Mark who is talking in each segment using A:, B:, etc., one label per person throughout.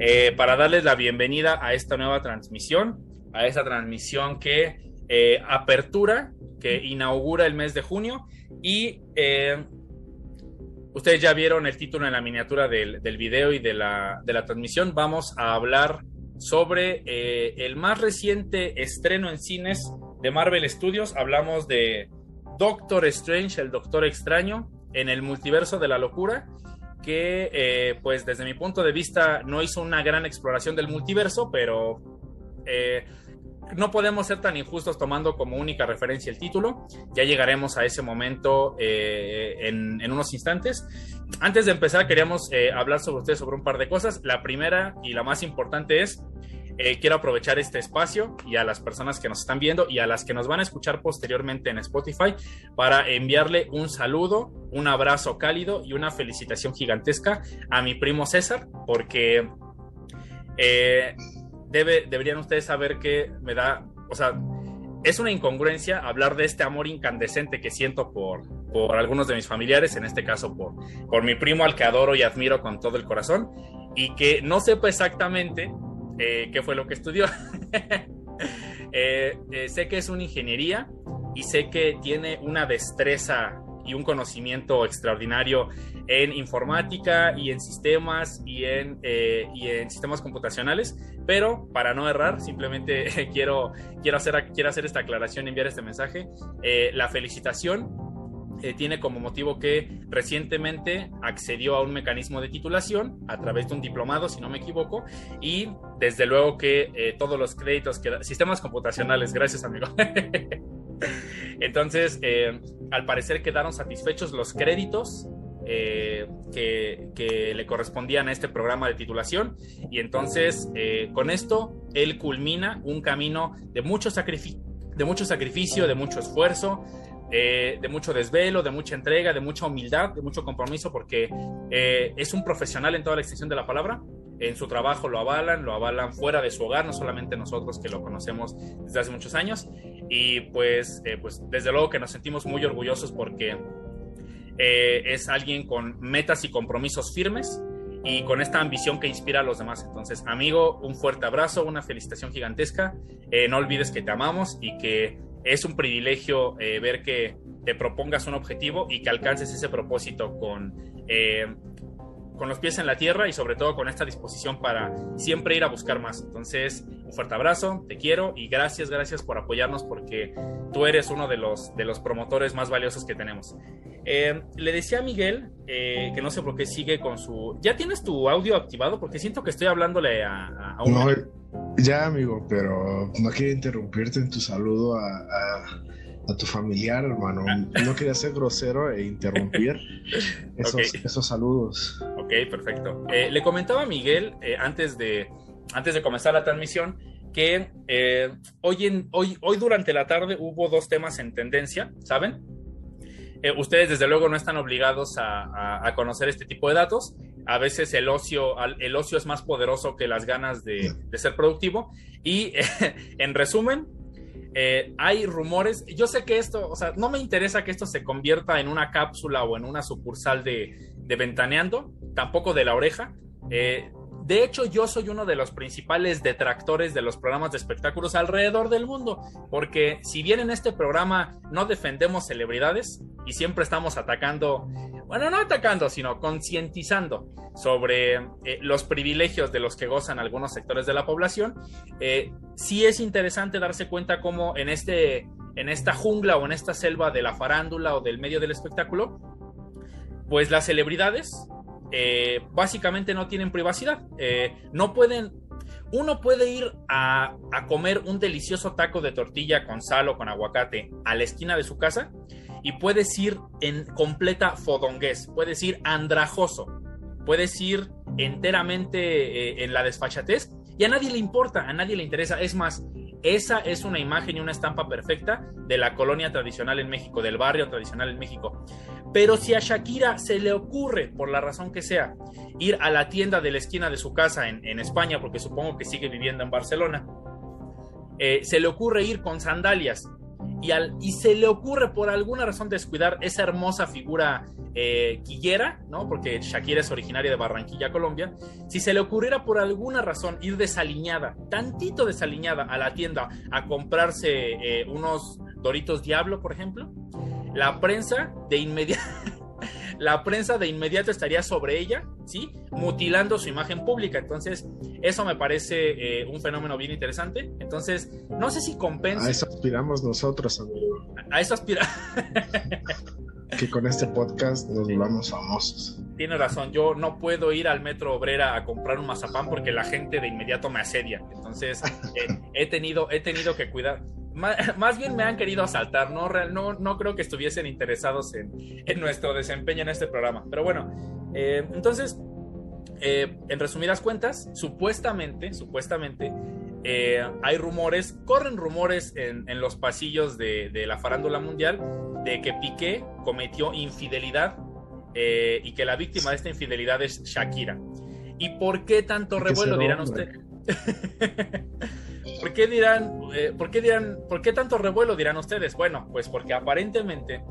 A: eh, para darles la bienvenida a esta nueva transmisión, a esta transmisión que eh, apertura, que inaugura el mes de junio y eh, ustedes ya vieron el título en la miniatura del, video y de la, transmisión. Vamos a hablar sobre el más reciente estreno en cines de Marvel Studios. Hablamos de Doctor Strange, el Doctor Extraño, en el multiverso de la locura que eh, pues desde mi punto de vista no hizo una gran exploración del multiverso, pero eh, no podemos ser tan injustos tomando como única referencia el título. Ya llegaremos a ese momento eh, en, en, unos instantes. Antes de empezar, queríamos hablar sobre ustedes sobre un par de cosas. La primera y la más importante es eh, quiero aprovechar este espacio y a las personas que nos están viendo y a las que nos van a escuchar posteriormente en Spotify para enviarle un saludo, un abrazo cálido y una felicitación gigantesca a mi primo César, porque eh, debe, deberían ustedes saber que me da, o sea, es una incongruencia hablar de este amor incandescente que siento por, por algunos de mis familiares, en este caso por, por mi primo al que adoro y admiro con todo el corazón, y que no sepa exactamente eh, qué fue lo que estudió. Eh, eh, sé que es una ingeniería y sé que tiene una destreza y un conocimiento extraordinario en informática y en sistemas y en, y en sistemas computacionales, pero para no errar, simplemente quiero, quiero, hacer, quiero hacer esta aclaración, enviar este mensaje. la felicitación eh, tiene como motivo que recientemente accedió a un mecanismo de titulación a través de un diplomado, si no me equivoco, y desde luego que eh, todos los créditos que sistemas computacionales, gracias amigo. Entonces, eh, al parecer quedaron satisfechos los créditos que, le correspondían a este programa de titulación y entonces con esto él culmina un camino de mucho, de mucho sacrificio, de mucho esfuerzo, eh, de mucho desvelo, de mucha entrega, de mucha humildad, de mucho compromiso, porque eh, es un profesional en toda la extensión de la palabra. En su trabajo lo avalan, lo avalan fuera de su hogar, no solamente nosotros que lo conocemos desde hace muchos años. Y pues, eh, pues desde luego que nos sentimos muy orgullosos porque es alguien con metas y compromisos firmes y con esta ambición que inspira a los demás. Entonces, amigo, un fuerte abrazo, una felicitación gigantesca. no olvides que te amamos y que es un privilegio eh, ver que te propongas un objetivo y que alcances ese propósito con, eh, con los pies en la tierra y sobre todo con esta disposición para siempre ir a buscar más. Entonces, un fuerte abrazo, te quiero y gracias, gracias por apoyarnos porque tú eres uno de los, de los promotores más valiosos que tenemos. Eh, le decía a Miguel que no sé por qué sigue con su... ¿Ya tienes tu audio activado? Porque siento que estoy hablándole a, a un...
B: Ya, amigo, pero no quería interrumpirte en tu saludo a, tu familiar, hermano. No quería ser grosero e interrumpir esos, saludos.
A: Ok, perfecto. Eh, le comentaba a Miguel eh, antes, de, antes de comenzar la transmisión que eh, hoy, en, hoy, hoy durante la tarde hubo dos temas en tendencia, ¿saben? Ustedes desde luego no están obligados a, a, conocer este tipo de datos, a veces el ocio, el ocio es más poderoso que las ganas de, ser productivo. Y en resumen, eh, hay rumores, yo sé que esto, o sea, no me interesa que esto se convierta en una cápsula o en una sucursal de, de Ventaneando, tampoco de la oreja. Eh, de hecho, yo soy uno de los principales detractores de los programas de espectáculos alrededor del mundo, porque si bien en este programa no defendemos celebridades y siempre estamos atacando, bueno, no atacando, sino concientizando sobre eh, los privilegios de los que gozan algunos sectores de la población, eh, sí es interesante darse cuenta cómo en, este, en esta jungla o en esta selva de la farándula o del medio del espectáculo, pues las celebridades eh, básicamente no tienen privacidad. Eh, no pueden. Uno puede ir a, comer un delicioso taco de tortilla con sal o con aguacate a la esquina de su casa y puedes ir en completa fodongués, puedes ir andrajoso, puedes ir enteramente eh, en la desfachatez y a nadie le importa, a nadie le interesa. Es más, esa es una imagen y una estampa perfecta de la colonia tradicional en México, del barrio tradicional en México. Pero si a Shakira se le ocurre, por la razón que sea, ir a la tienda de la esquina de su casa en, España, porque supongo que sigue viviendo en Barcelona, eh, se le ocurre ir con sandalias y, al, y se le ocurre por alguna razón descuidar esa hermosa figura eh, quillera, ¿no? Porque Shakira es originaria de Barranquilla, Colombia. Si se le ocurriera por alguna razón ir desaliñada, tantito desaliñada a la tienda a comprarse eh, unos Doritos Diablo, por ejemplo, la prensa de inmediato la prensa de inmediato estaría sobre ella, ¿sí? Mutilando su imagen pública. Entonces, eso me parece eh, un fenómeno bien interesante. Entonces, no sé si compensa.
B: A eso aspiramos nosotros, amigo.
A: A eso aspiramos.
B: que con este podcast nos volvamos famosos.
A: Tiene razón, yo no puedo ir al Metro Obrera a comprar un mazapán porque la gente de inmediato me asedia. Entonces, eh, he, tenido, he tenido que cuidar. Más, bien me han querido asaltar, no, no, no creo que estuviesen interesados en, nuestro desempeño en este programa. Pero bueno, eh, entonces, eh, en resumidas cuentas, supuestamente, supuestamente, eh, hay rumores, corren rumores en, los pasillos de, la farándula mundial de que Piqué cometió infidelidad y que la víctima de esta infidelidad es Shakira. ¿Y por qué tanto revuelo, dirán ustedes? ¿Por qué dirán, eh, por qué dirán, por qué tanto revuelo dirán ustedes? Bueno, pues porque aparentemente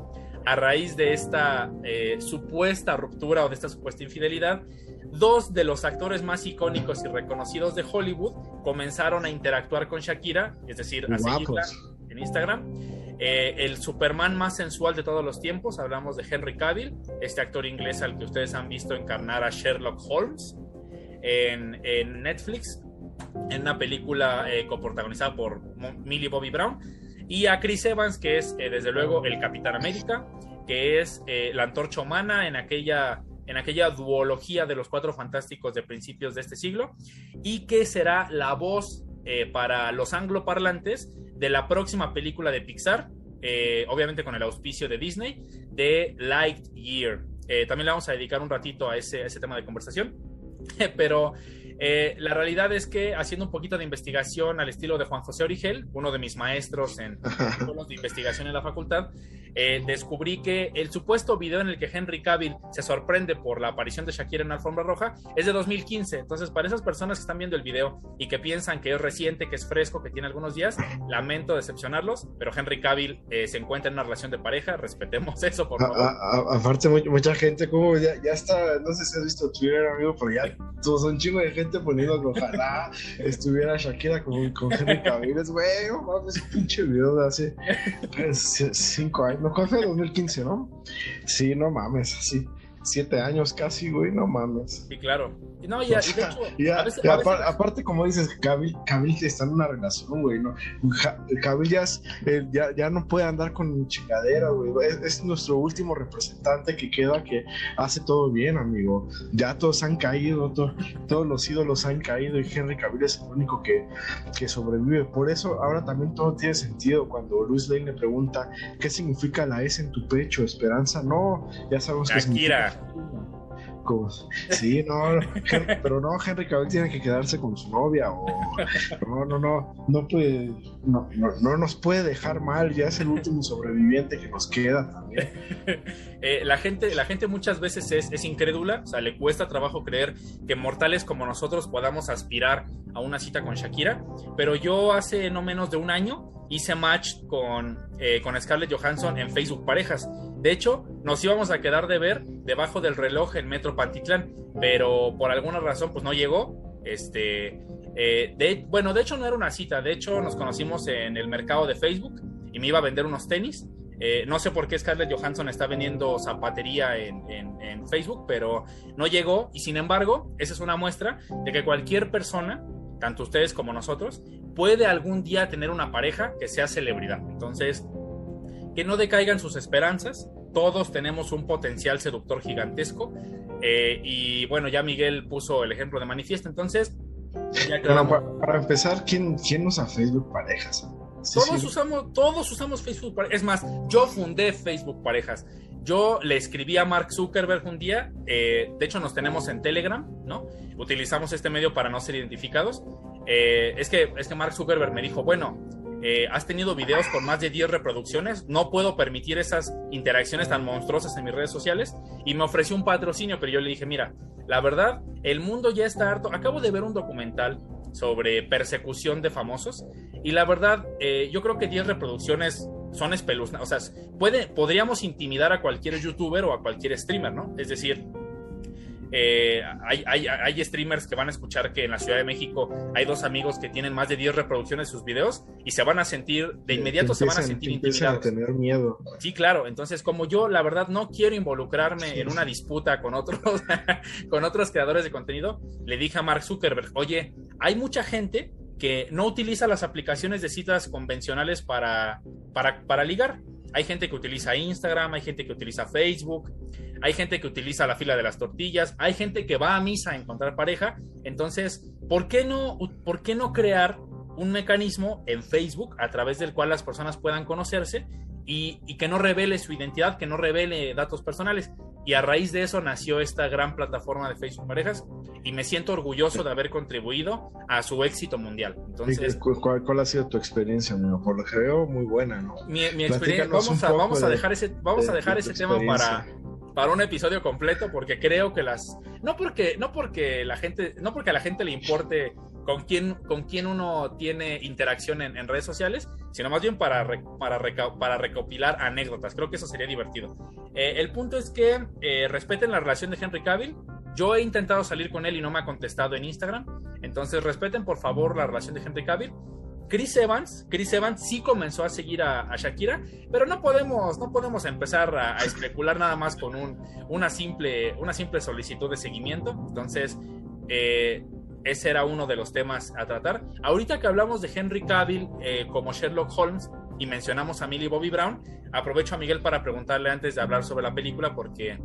A: a raíz de esta eh, supuesta ruptura o de esta supuesta infidelidad, dos de los actores más icónicos y reconocidos de Hollywood comenzaron a interactuar con Shakira, es decir, a seguirla en Instagram. Eh, el Superman más sensual de todos los tiempos, hablamos de Henry Cavill, este actor inglés al que ustedes han visto encarnar a Sherlock Holmes en, en Netflix, en una película eh, coprotagonizada por Millie Bobby Brown, y a Chris Evans, que es eh, desde luego el Capitán América, que es eh, la antorcha humana en aquella, en aquella duología de los cuatro fantásticos de principios de este siglo, y que será la voz para los angloparlantes de la próxima película de Pixar, obviamente con el auspicio de Disney, de Lightyear. también le vamos a dedicar un ratito a ese, a ese tema de conversación, pero eh, la realidad es que haciendo un poquito de investigación al estilo de Juan José Origel, uno de mis maestros en de investigación en la facultad, eh, descubrí que el supuesto video en el que Henry Cavill se sorprende por la aparición de Shakira en alfombra roja es de 2015. Entonces, para esas personas que están viendo el video y que piensan que es reciente, que es fresco, que tiene algunos días, lamento decepcionarlos, pero Henry Cavill eh, se encuentra en una relación de pareja, respetemos eso, por favor.
B: aparte, mucha gente, como ya, está, no sé si has visto Twitter, amigo, pero ya todos un chingo de gente poniendo que ojalá estuviera Shakira con, con Henry Cavill. Güey, mames, pinche video de hace cinco años. No, ¿cuál fue? 2015, ¿no? Sí, no mames, así siete años casi, güey, no mames.
A: Sí, claro. No, ya,
B: aparte, como dices, Cabil está en una relación, güey, ¿no? Cabil eh, ya, ya, no puede andar con chingadera, güey. Es, nuestro último representante que queda que hace todo bien, amigo. Ya todos han caído, todos los ídolos han caído y Henry Cavill es el único que, que sobrevive. Por eso ahora también todo tiene sentido cuando Luis Lane le pregunta qué significa la S en tu pecho, esperanza. No, ya sabemos que significa Sí, no, pero no, Henry Cavill tiene que quedarse con su novia no, no, no, no puede, no, no, nos puede dejar mal, ya es el último sobreviviente que nos queda también.
A: Eh, la, gente, la gente muchas veces es, es incrédula, o sea, le cuesta trabajo creer que mortales como nosotros podamos aspirar a una cita con Shakira, pero yo hace no menos de un año hice match con, eh, con Scarlett Johansson en Facebook Parejas. De hecho, nos íbamos a quedar de ver debajo del reloj en Metro Pantitlán, pero por alguna razón pues no llegó. Este, eh, de, bueno, de hecho no era una cita, de hecho nos conocimos en el mercado de Facebook y me iba a vender unos tenis. Eh, no sé por qué Scarlett Johansson está vendiendo zapatería en, en, Facebook, pero no llegó y sin embargo, esa es una muestra de que cualquier persona tanto ustedes como nosotros, puede algún día tener una pareja que sea celebridad. Entonces, que no decaigan sus esperanzas. Todos tenemos un potencial seductor gigantesco. Eh, y bueno, ya Miguel puso el ejemplo de manifiesto. Entonces,
B: ya para, empezar, ¿quién, ¿quién usa Facebook Parejas?
A: todos, Usamos, todos usamos Facebook Parejas. Es más, yo fundé Facebook Parejas. Yo le escribí a Mark Zuckerberg un día, eh, de hecho nos tenemos en Telegram, ¿no? Utilizamos este medio para no ser identificados. Eh, es, que, es que Mark Zuckerberg me dijo, bueno, eh, has tenido videos con más de 10 reproducciones, no puedo permitir esas interacciones tan monstruosas en mis redes sociales y me ofreció un patrocinio, pero yo le dije, mira, la verdad, el mundo ya está harto. Acabo de ver un documental sobre persecución de famosos y la verdad, yo creo que 10 reproducciones son espeluznantes. O sea, puede, podríamos intimidar a cualquier youtuber o a cualquier streamer, ¿no? Es decir, eh, hay, streamers que van a escuchar que en la Ciudad de México hay dos amigos que tienen más de 10 reproducciones de sus videos y se van a sentir, de inmediato se van a sentir intimidados.
B: a tener miedo.
A: Sí, claro. Entonces, como yo, la verdad, no quiero involucrarme en una disputa con otros, con otros creadores de contenido, le dije a Mark Zuckerberg, oye, hay mucha gente que no utiliza las aplicaciones de citas convencionales para, para, para ligar. Hay gente que utiliza Instagram, hay gente que utiliza Facebook, hay gente que utiliza la fila de las tortillas, hay gente que va a misa a encontrar pareja. Entonces, ¿por qué no, por qué no crear un mecanismo en Facebook a través del cual las personas puedan conocerse y, y, que no revele su identidad, que no revele datos personales? Y a raíz de eso nació esta gran plataforma de Facebook Parejas y me siento orgulloso de haber contribuido a su éxito mundial. Entonces,
B: ¿cuál, ha sido tu experiencia, amigo? Por lo que veo, muy buena, ¿no?
A: Mi, experiencia, vamos a, vamos a dejar ese, vamos a dejar ese tema para, para un episodio completo porque creo que las no porque no porque la gente no porque a la gente le importe con quién con quién uno tiene interacción en, redes sociales sino más bien para para, para recopilar anécdotas. Creo que eso sería divertido. Eh, el punto es que eh, respeten la relación de Henry Cavill. Yo he intentado salir con él y no me ha contestado en Instagram. Entonces respeten por favor la relación de Henry Cavill Chris Evans, Chris Evans sí comenzó a seguir a, Shakira, pero no podemos, no podemos empezar a, especular nada más con un, una, simple, una simple solicitud de seguimiento. Entonces, eh, ese era uno de los temas a tratar. Ahorita que hablamos de Henry Cavill eh, como Sherlock Holmes y mencionamos a Millie Bobby Brown, aprovecho a Miguel para preguntarle antes de hablar sobre la película porque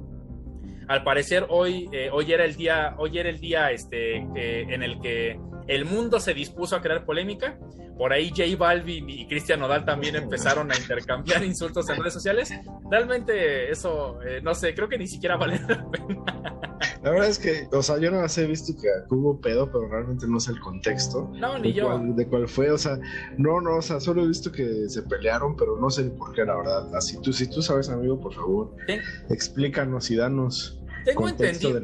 A: al parecer hoy, eh, hoy era el día, hoy era el día este, en el que el mundo se dispuso a crear polémica. Por ahí J Balvin y Cristian Nodal también empezaron a intercambiar insultos en redes sociales. Realmente eso, eh, no sé, creo que ni siquiera vale la pena.
B: La verdad es que, o sea, yo no he visto que hubo pedo, pero realmente no sé el contexto.
A: No, ni
B: yo. de cuál fue, o sea, no, no, o sea, solo he visto que se pelearon, pero no sé por qué, la verdad. Así tú, si tú sabes, amigo, por favor, explícanos y danos tengo entendido,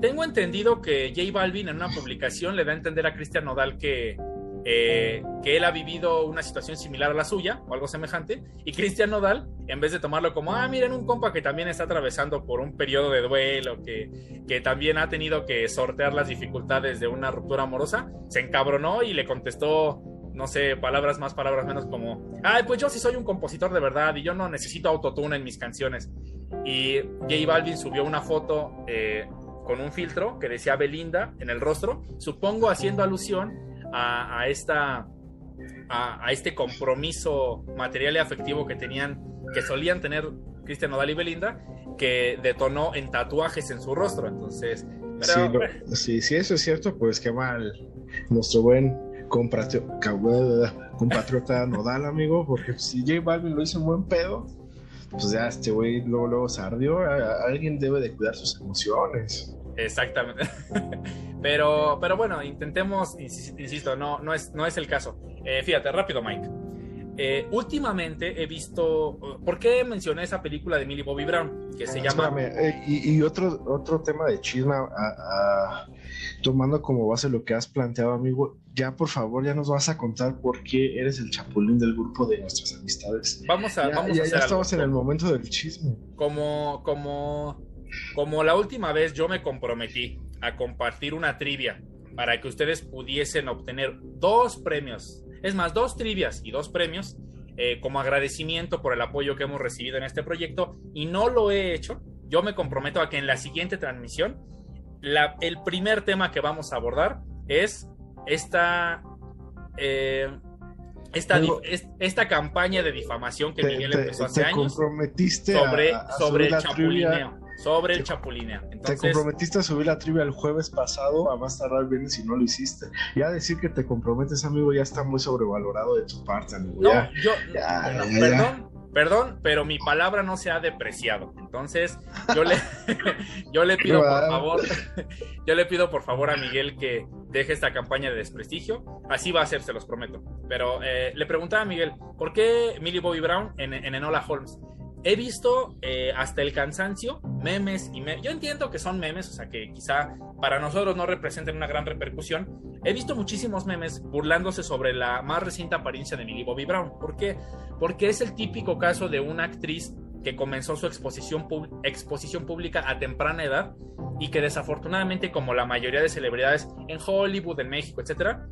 A: tengo, entendido que J Balvin en una publicación le da a entender a Cristian Nodal que, eh, que él ha vivido una situación similar a la suya o algo semejante y Cristian Nodal en vez de tomarlo como ah miren un compa que también está atravesando por un periodo de duelo que, que también ha tenido que sortear las dificultades de una ruptura amorosa se encabronó y le contestó no sé, palabras más, palabras menos como, ay, pues yo sí soy un compositor de verdad y yo no necesito autotune en mis canciones. Y J Balvin subió una foto eh, con un filtro que decía Belinda en el rostro, supongo haciendo alusión a, esta a, este compromiso material y afectivo que tenían, que solían tener Cristian Nodal y Belinda, que detonó en tatuajes en su rostro. Entonces,
B: sí, sí, eso es cierto, pues qué mal. Nuestro buen compatriota Nodal, amigo, porque si J Balvin lo hizo un buen pedo, pues ya este güey luego, luego se ardió. Alguien debe de cuidar sus emociones.
A: Exactamente. pero, pero bueno, intentemos, insisto, no, no, es, no es el caso. Eh, fíjate, rápido, Mike. Eh, últimamente he visto. ¿Por qué mencioné esa película de Millie Bobby Brown? Que se llama.
B: Eh, y, otro, otro tema de chisma, tomando como base lo que has planteado, amigo. Ya, por favor, ya nos vas a contar por qué eres el chapulín del grupo de nuestras amistades.
A: Vamos a.
B: Ya,
A: vamos
B: ya, estamos en el momento del chisme.
A: Como, como, como la última vez yo me comprometí a compartir una trivia para que ustedes pudiesen obtener dos premios es más, dos trivias y dos premios eh, como agradecimiento por el apoyo que hemos recibido en este proyecto y no lo he hecho. Yo me comprometo a que en la siguiente transmisión el primer tema que vamos a abordar es esta, eh, esta, esta campaña de difamación que Miguel empezó hace años sobre, sobre el chapulineo sobre el Chapulinea.
B: te comprometiste a subir la trivia el jueves pasado, a más tardar bien si no lo hiciste. Ya decir que te comprometes, amigo, ya está muy sobrevalorado de tu parte, amigo.
A: No, yo, perdón, perdón, pero mi palabra no se ha depreciado. Entonces, yo le, yo le pido por favor, yo le pido por favor a Miguel que deje esta campaña de desprestigio. Así va a ser, se los prometo. Pero eh, le preguntaba a Miguel, ¿por qué Millie Bobby Brown en, en Enola Holmes? He visto eh, hasta el cansancio memes y yo entiendo que son memes, o sea que quizá para nosotros no representen una gran repercusión. He visto muchísimos memes burlándose sobre la más reciente apariencia de Millie Bobby Brown. ¿Por qué? Porque es el típico caso de una actriz que comenzó su exposición, exposición pública a temprana edad y que desafortunadamente, como la mayoría de celebridades en Hollywood, en México, etcétera,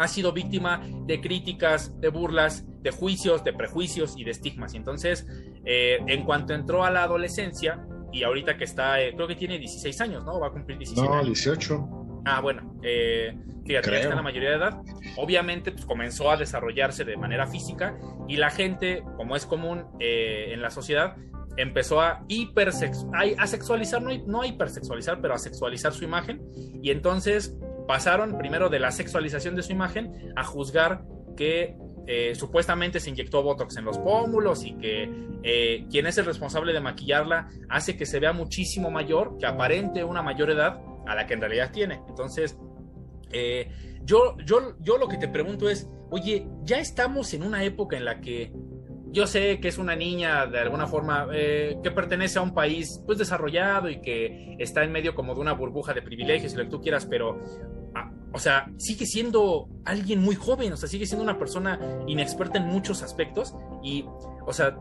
A: ha sido víctima de críticas, de burlas, de juicios, de prejuicios y de estigmas. Y entonces, eh, en cuanto entró a la adolescencia, y ahorita que está, eh, creo que tiene 16 años, ¿no? Va a cumplir 17
B: no,
A: años.
B: 18.
A: Ah, bueno, eh, fíjate, ya está en la mayoría de edad. Obviamente, pues comenzó a desarrollarse de manera física y la gente, como es común en la sociedad, empezó a hipersexualizar, a sexualizar, no, no a hipersexualizar, pero a sexualizar su imagen. Y entonces pasaron primero de la sexualización de su imagen a juzgar que eh, supuestamente se inyectó Botox en los pómulos y que eh, quien es el responsable de maquillarla hace que se vea muchísimo mayor, que aparente una mayor edad a la que en realidad tiene. Entonces, eh, yo, yo, yo lo que te pregunto es, oye, ya estamos en una época en la que yo sé que es una niña de alguna forma que pertenece a un país pues desarrollado y que está en medio como de una burbuja de privilegios y lo que tú quieras, pero o sea, sigue siendo alguien muy joven, o sea, sigue siendo una persona inexperta en muchos aspectos y, o sea,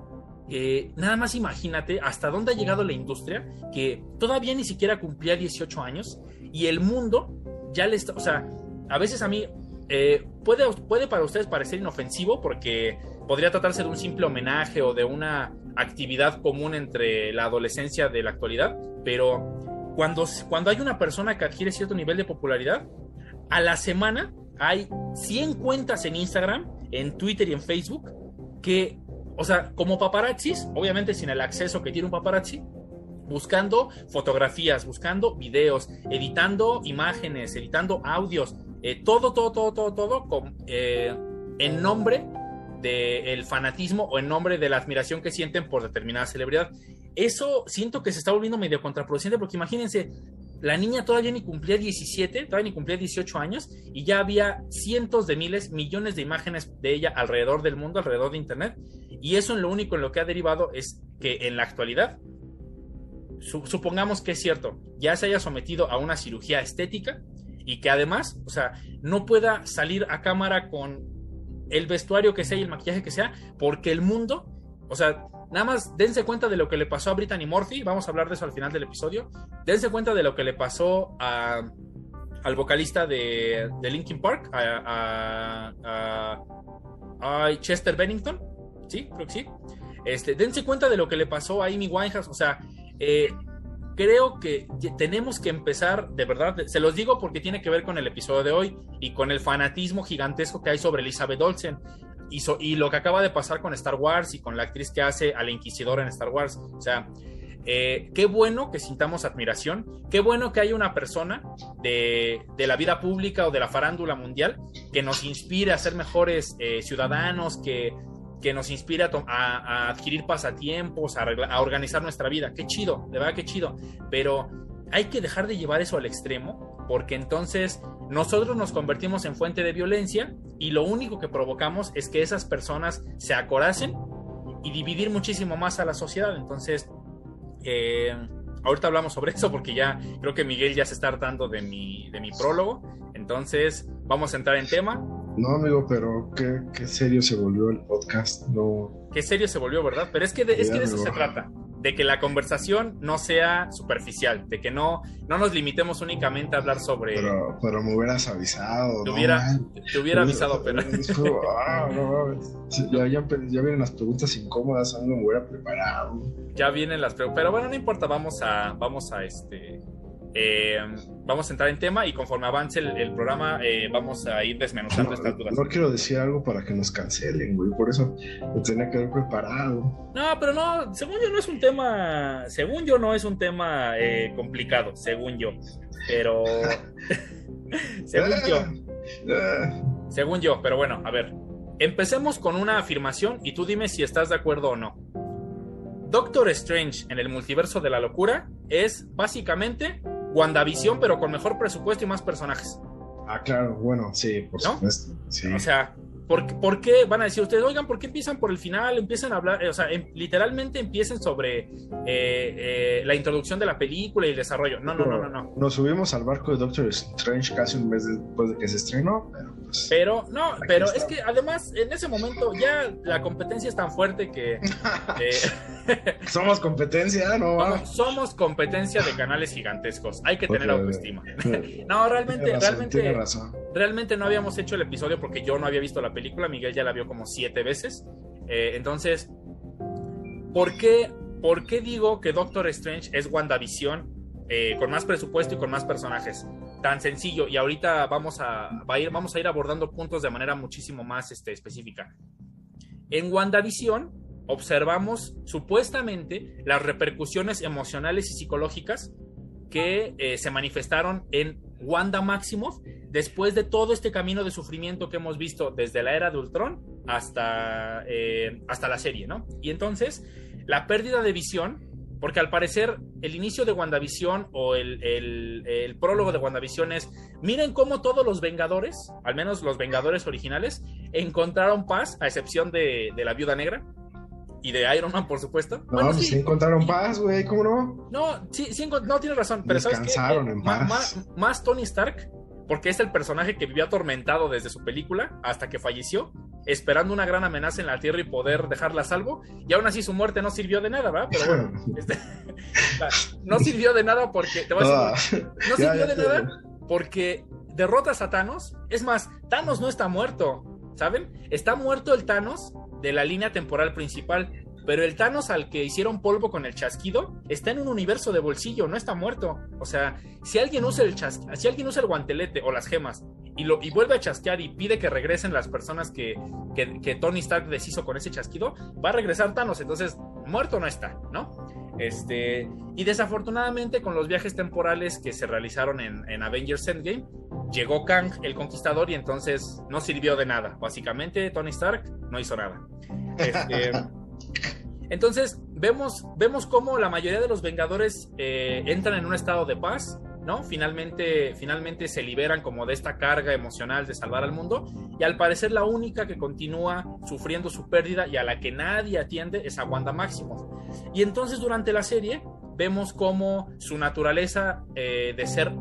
A: eh, nada más imagínate hasta dónde ha llegado la industria que todavía ni siquiera cumplía 18 años y el mundo ya le está, o sea, a veces a mí eh, puede, puede para ustedes parecer inofensivo porque podría tratarse de un simple homenaje o de una actividad común entre la adolescencia de la actualidad, pero cuando, cuando hay una persona que adquiere cierto nivel de popularidad, a la semana hay 100 cuentas en Instagram, en Twitter y en Facebook que, o sea, como paparazzis, obviamente sin el acceso que tiene un paparazzi, buscando fotografías, buscando videos, editando imágenes, editando audios, eh, todo, todo, todo, todo, todo con, eh, en nombre del fanatismo o en nombre de la admiración que sienten por determinada celebridad. Eso siento que se está volviendo medio contraproducente porque imagínense, la niña todavía ni cumplía 17, todavía ni cumplía 18 años y ya había cientos de miles, millones de imágenes de ella alrededor del mundo, alrededor de Internet. Y eso en lo único en lo que ha derivado es que en la actualidad, supongamos que es cierto, ya se haya sometido a una cirugía estética y que además, o sea, no pueda salir a cámara con el vestuario que sea y el maquillaje que sea, porque el mundo, o sea, Nada más dense cuenta de lo que le pasó a Brittany Murphy, vamos a hablar de eso al final del episodio. Dense cuenta de lo que le pasó a, al vocalista de, de Linkin Park, a, Chester Bennington, ¿sí? Creo que sí. Este, dense cuenta de lo que le pasó a Amy Winehouse, o sea, eh, creo que tenemos que empezar, de verdad, se los digo porque tiene que ver con el episodio de hoy y con el fanatismo gigantesco que hay sobre Elizabeth Olsen y, lo que acaba de pasar con Star Wars y con la actriz que hace a la Inquisidora en Star Wars. O sea, eh, qué bueno que sintamos admiración, qué bueno que haya una persona de, la vida pública o de la farándula mundial que nos inspire a ser mejores eh, ciudadanos, que, que nos inspire a, adquirir pasatiempos, a, a, organizar nuestra vida. Qué chido, de verdad qué chido. Pero hay que dejar de llevar eso al extremo porque entonces nosotros nos convertimos en fuente de violencia y lo único que provocamos es que esas personas se acoracen y dividir muchísimo más a la sociedad. Entonces, eh, ahorita hablamos sobre eso porque ya creo que Miguel ya se está hartando de mi, de mi prólogo. Entonces, vamos a entrar en tema.
B: No, amigo, pero qué, qué serio se volvió el podcast. No.
A: Qué serio se volvió, ¿verdad? Pero es que es que de eso se trata de que la conversación no sea superficial, de que no, no nos limitemos únicamente a hablar sobre...
B: Pero, pero me hubieras avisado.
A: Te hubiera, te hubiera avisado, pero...
B: Ah, ya, ya, vienen las preguntas incómodas, no me hubiera preparado.
A: Ya vienen las preguntas, pero bueno, no importa, vamos a, vamos a este eh, vamos a entrar en tema y conforme avance el, programa eh, vamos a ir desmenuzando estas dudas.
B: No quiero decir algo para que nos cancelen, güey, por eso lo tenía que haber preparado.
A: No, pero no, según yo no es un tema, según yo no es un tema eh, complicado, según yo, pero según yo, según yo, pero bueno, a ver, empecemos con una afirmación y tú dime si estás de acuerdo o no. Doctor Strange en el multiverso de la locura es básicamente WandaVision, pero con mejor presupuesto y más personajes.
B: Ah, claro, bueno, sí, por supuesto.
A: O sea, ¿Por, qué van a decir ustedes, oigan, ¿por qué empiezan por el final? Empiezan a hablar, o sea, em, literalmente empiecen sobre eh, eh, la introducción de la película y el desarrollo. No, no, no, no, no.
B: Nos subimos al barco de Doctor Strange casi un mes después de que se estrenó, pero pues,
A: Pero, no, pero es que además en ese momento ya la competencia es tan fuerte que...
B: somos competencia, ¿no?
A: Somos, competencia de canales gigantescos. Hay que tener autoestima. no, realmente, realmente, realmente no habíamos hecho el episodio porque yo no había visto la película. Miguel ya la vio como siete veces. Eh, entonces, ¿por qué, ¿por qué digo que Doctor Strange es WandaVision eh, con más presupuesto y con más personajes? Tan sencillo. Y ahorita vamos a, ir, vamos a ir abordando puntos de manera muchísimo más este, específica. En WandaVision observamos supuestamente las repercusiones emocionales y psicológicas que eh, se manifestaron en Wanda Maximoff después de todo este camino de sufrimiento que hemos visto desde la era de Ultron hasta, eh, hasta la serie, ¿no? Y entonces, la pérdida de visión, porque al parecer el inicio de WandaVision o el, el, prólogo de WandaVision es, miren cómo todos los Vengadores, al menos los Vengadores originales, encontraron paz, a excepción de, de la Viuda Negra, y de Iron Man, por supuesto.
B: No, bueno, sí. encontraron paz, güey, ¿cómo no?
A: No, sí, sí, no, tienes razón, pero
B: Descansaron ¿sabes qué? en
A: paz. Más, Tony Stark, porque es el personaje que vivió atormentado desde su película hasta que falleció, esperando una gran amenaza en la Tierra y poder dejarla a salvo, y aún así su muerte no sirvió de nada, ¿verdad? Pero bueno, este, no sirvió de nada porque, te voy a decir, ah, no sirvió de nada porque derrotas a Thanos, es más, Thanos no está muerto, ¿saben? Está muerto el Thanos de la línea temporal principal. Pero el Thanos al que hicieron polvo con el chasquido está en un universo de bolsillo, no está muerto. O sea, si alguien usa el si alguien usa el guantelete o las gemas y, lo, y vuelve a chasquear y pide que regresen las personas que, que, Tony Stark deshizo con ese chasquido, va a regresar Thanos. Entonces, muerto no está, ¿no? Este, y desafortunadamente con los viajes temporales que se realizaron en, en Avengers Endgame, llegó Kang el Conquistador y entonces no sirvió de nada. Básicamente Tony Stark no hizo nada. Este, entonces vemos, vemos cómo la mayoría de los Vengadores eh, entran en un estado de paz, ¿no? Finalmente, finalmente se liberan como de esta carga emocional de salvar al mundo y al parecer la única que continúa sufriendo su pérdida y a la que nadie atiende es a Wanda Maximoff. Y entonces durante la serie vemos cómo su naturaleza eh, de ser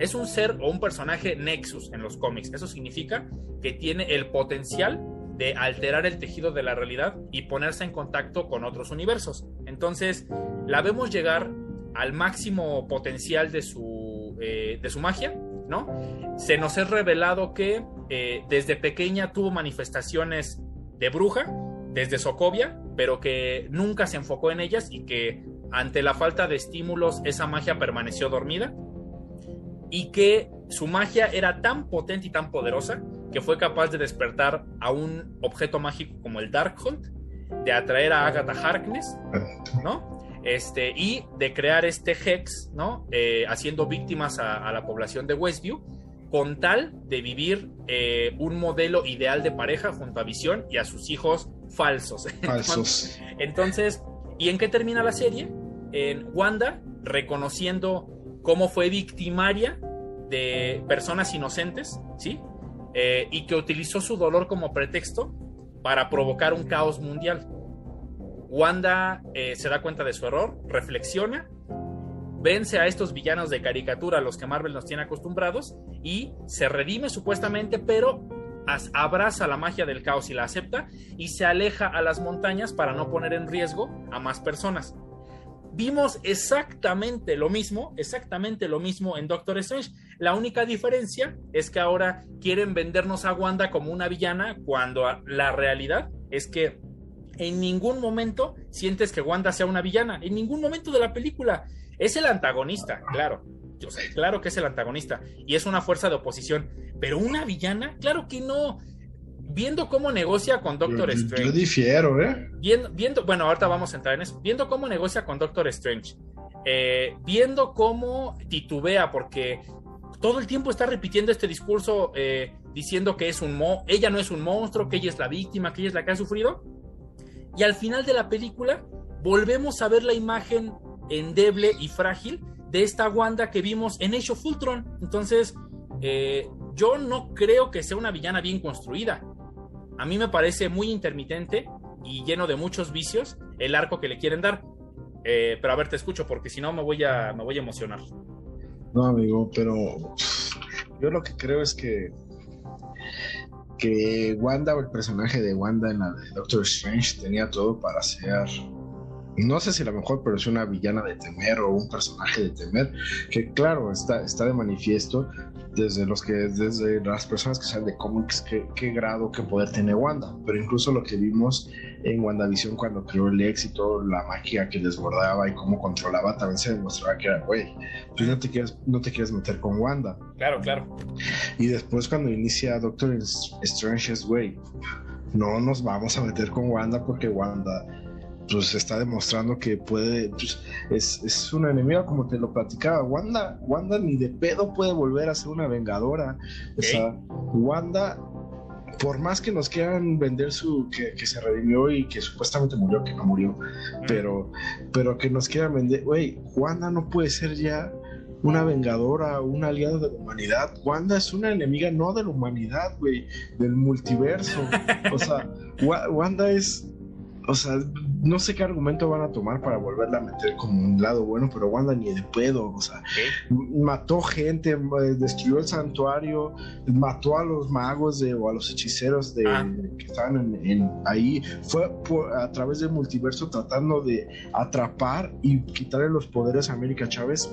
A: es un ser o un personaje Nexus en los cómics. Eso significa que tiene el potencial de alterar el tejido de la realidad y ponerse en contacto con otros universos. Entonces, la vemos llegar al máximo potencial de su, eh, de su magia, ¿no? Se nos es revelado que eh, desde pequeña tuvo manifestaciones de bruja, desde Sokovia, pero que nunca se enfocó en ellas y que ante la falta de estímulos esa magia permaneció dormida y que su magia era tan potente y tan poderosa que fue capaz de despertar a un objeto mágico como el Darkhold, de atraer a Agatha Harkness, ¿no? Este, y de crear este Hex, ¿no? Eh, haciendo víctimas a, la población de Westview, con tal de vivir eh, un modelo ideal de pareja junto a Visión y a sus hijos falsos.
B: Falsos.
A: Entonces, ¿y en qué termina la serie? En Wanda reconociendo cómo fue victimaria de personas inocentes, ¿sí? Eh, y que utilizó su dolor como pretexto para provocar un caos mundial. Wanda eh, se da cuenta de su error, reflexiona, vence a estos villanos de caricatura a los que Marvel nos tiene acostumbrados y se redime supuestamente, pero abraza la magia del caos y la acepta y se aleja a las montañas para no poner en riesgo a más personas vimos exactamente lo mismo, exactamente lo mismo en Doctor Strange. La única diferencia es que ahora quieren vendernos a Wanda como una villana cuando la realidad es que en ningún momento sientes que Wanda sea una villana, en ningún momento de la película. Es el antagonista, claro. Yo sé, claro que es el antagonista y es una fuerza de oposición, pero una villana, claro que no viendo cómo negocia con Doctor Strange.
B: Yo difiero, ¿eh?
A: Viendo, viendo, bueno, ahorita vamos a entrar en eso. Viendo cómo negocia con Doctor Strange. Eh, viendo cómo titubea, porque todo el tiempo está repitiendo este discurso eh, diciendo que es un mo ella no es un monstruo, que ella es la víctima, que ella es la que ha sufrido. Y al final de la película volvemos a ver la imagen endeble y frágil de esta Wanda que vimos en Age of Ultron. Entonces, eh, yo no creo que sea una villana bien construida a mí me parece muy intermitente y lleno de muchos vicios el arco que le quieren dar. Eh, pero a ver, te escucho porque si no me voy a me voy a emocionar.
B: No, amigo, pero yo lo que creo es que que Wanda o el personaje de Wanda en la de Doctor Strange tenía todo para ser no sé si la mejor, pero es una villana de temer o un personaje de temer, que claro, está, está de manifiesto desde los que, desde las personas que saben de cómics, qué, qué grado, qué poder tiene Wanda, pero incluso lo que vimos en WandaVision cuando creó el éxito, la magia que desbordaba y cómo controlaba, también se demostraba que era, güey, tú no te quieres, no te quieres meter con Wanda.
A: Claro, claro.
B: Y después cuando inicia Doctor Strange es, güey, no nos vamos a meter con Wanda porque Wanda pues está demostrando que puede, pues, es, es, una enemiga como te lo platicaba. Wanda, Wanda ni de pedo puede volver a ser una vengadora. O sea, Wanda, por más que nos quieran vender su, que, que, se redimió y que supuestamente murió, que no murió, pero, pero que nos quieran vender, güey, Wanda no puede ser ya una vengadora, una aliada de la humanidad. Wanda es una enemiga no de la humanidad, güey, del multiverso. O sea, Wanda es o sea, no sé qué argumento van a tomar para volverla a meter como un lado bueno, pero Wanda ni de pedo, o sea, mató gente, eh, destruyó el santuario, mató a los magos de, o a los hechiceros de, ah. que estaban en, ahí, fue a través del multiverso tratando de atrapar y quitarle los poderes a América Chávez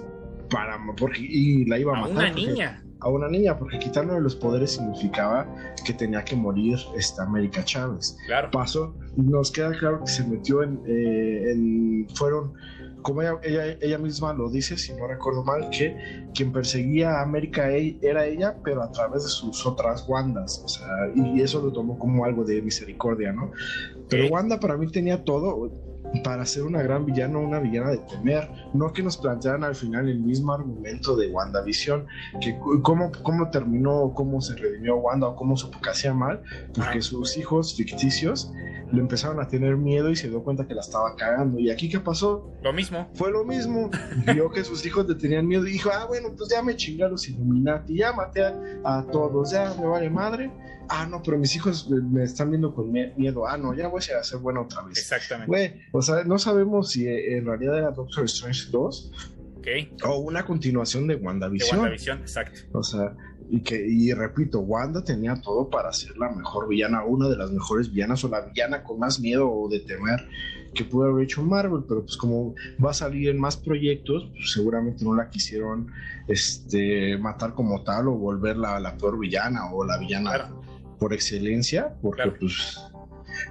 B: para porque y la iba a, matar.
A: Una niña
B: a una niña, porque quitarle los poderes significaba que tenía que morir esta América Chávez.
A: Claro.
B: Pasó, nos queda claro que se metió en, eh, fueron, como ella, ella, misma lo dice, si no recuerdo mal, que quien perseguía a América e, era ella, pero a través de sus otras Wandas, o sea, y eso lo tomó como algo de misericordia, ¿no? Pero Wanda para mí tenía todo, para ser una gran villana, una villana de temer, no que nos plantearan al final el mismo argumento de WandaVision, que cómo, cómo terminó, cómo se redimió Wanda o cómo supo que hacía mal, porque sus hijos ficticios le empezaron a tener miedo y se dio cuenta que la estaba cagando. ¿Y aquí qué pasó?
A: Lo mismo.
B: Fue lo mismo. Vio que sus hijos le tenían miedo y dijo, ah, bueno, pues ya me chingué a los Illuminati, ya maté a todos, ya me vale madre ah, no, pero mis hijos me están viendo con miedo, ah, no, ya voy a ser bueno otra vez.
A: Exactamente.
B: Güey, o sea, no sabemos si eh, en realidad era Doctor Strange 2
A: okay.
B: o una continuación de WandaVision.
A: De WandaVision, exacto.
B: O sea, y que, y repito, Wanda tenía todo para ser la mejor villana, una de las mejores villanas o la villana con más miedo o de temer que pudo haber hecho Marvel, pero pues como va a salir en más proyectos, pues seguramente no la quisieron este, matar como tal o volverla la peor villana o la villana por excelencia, porque pues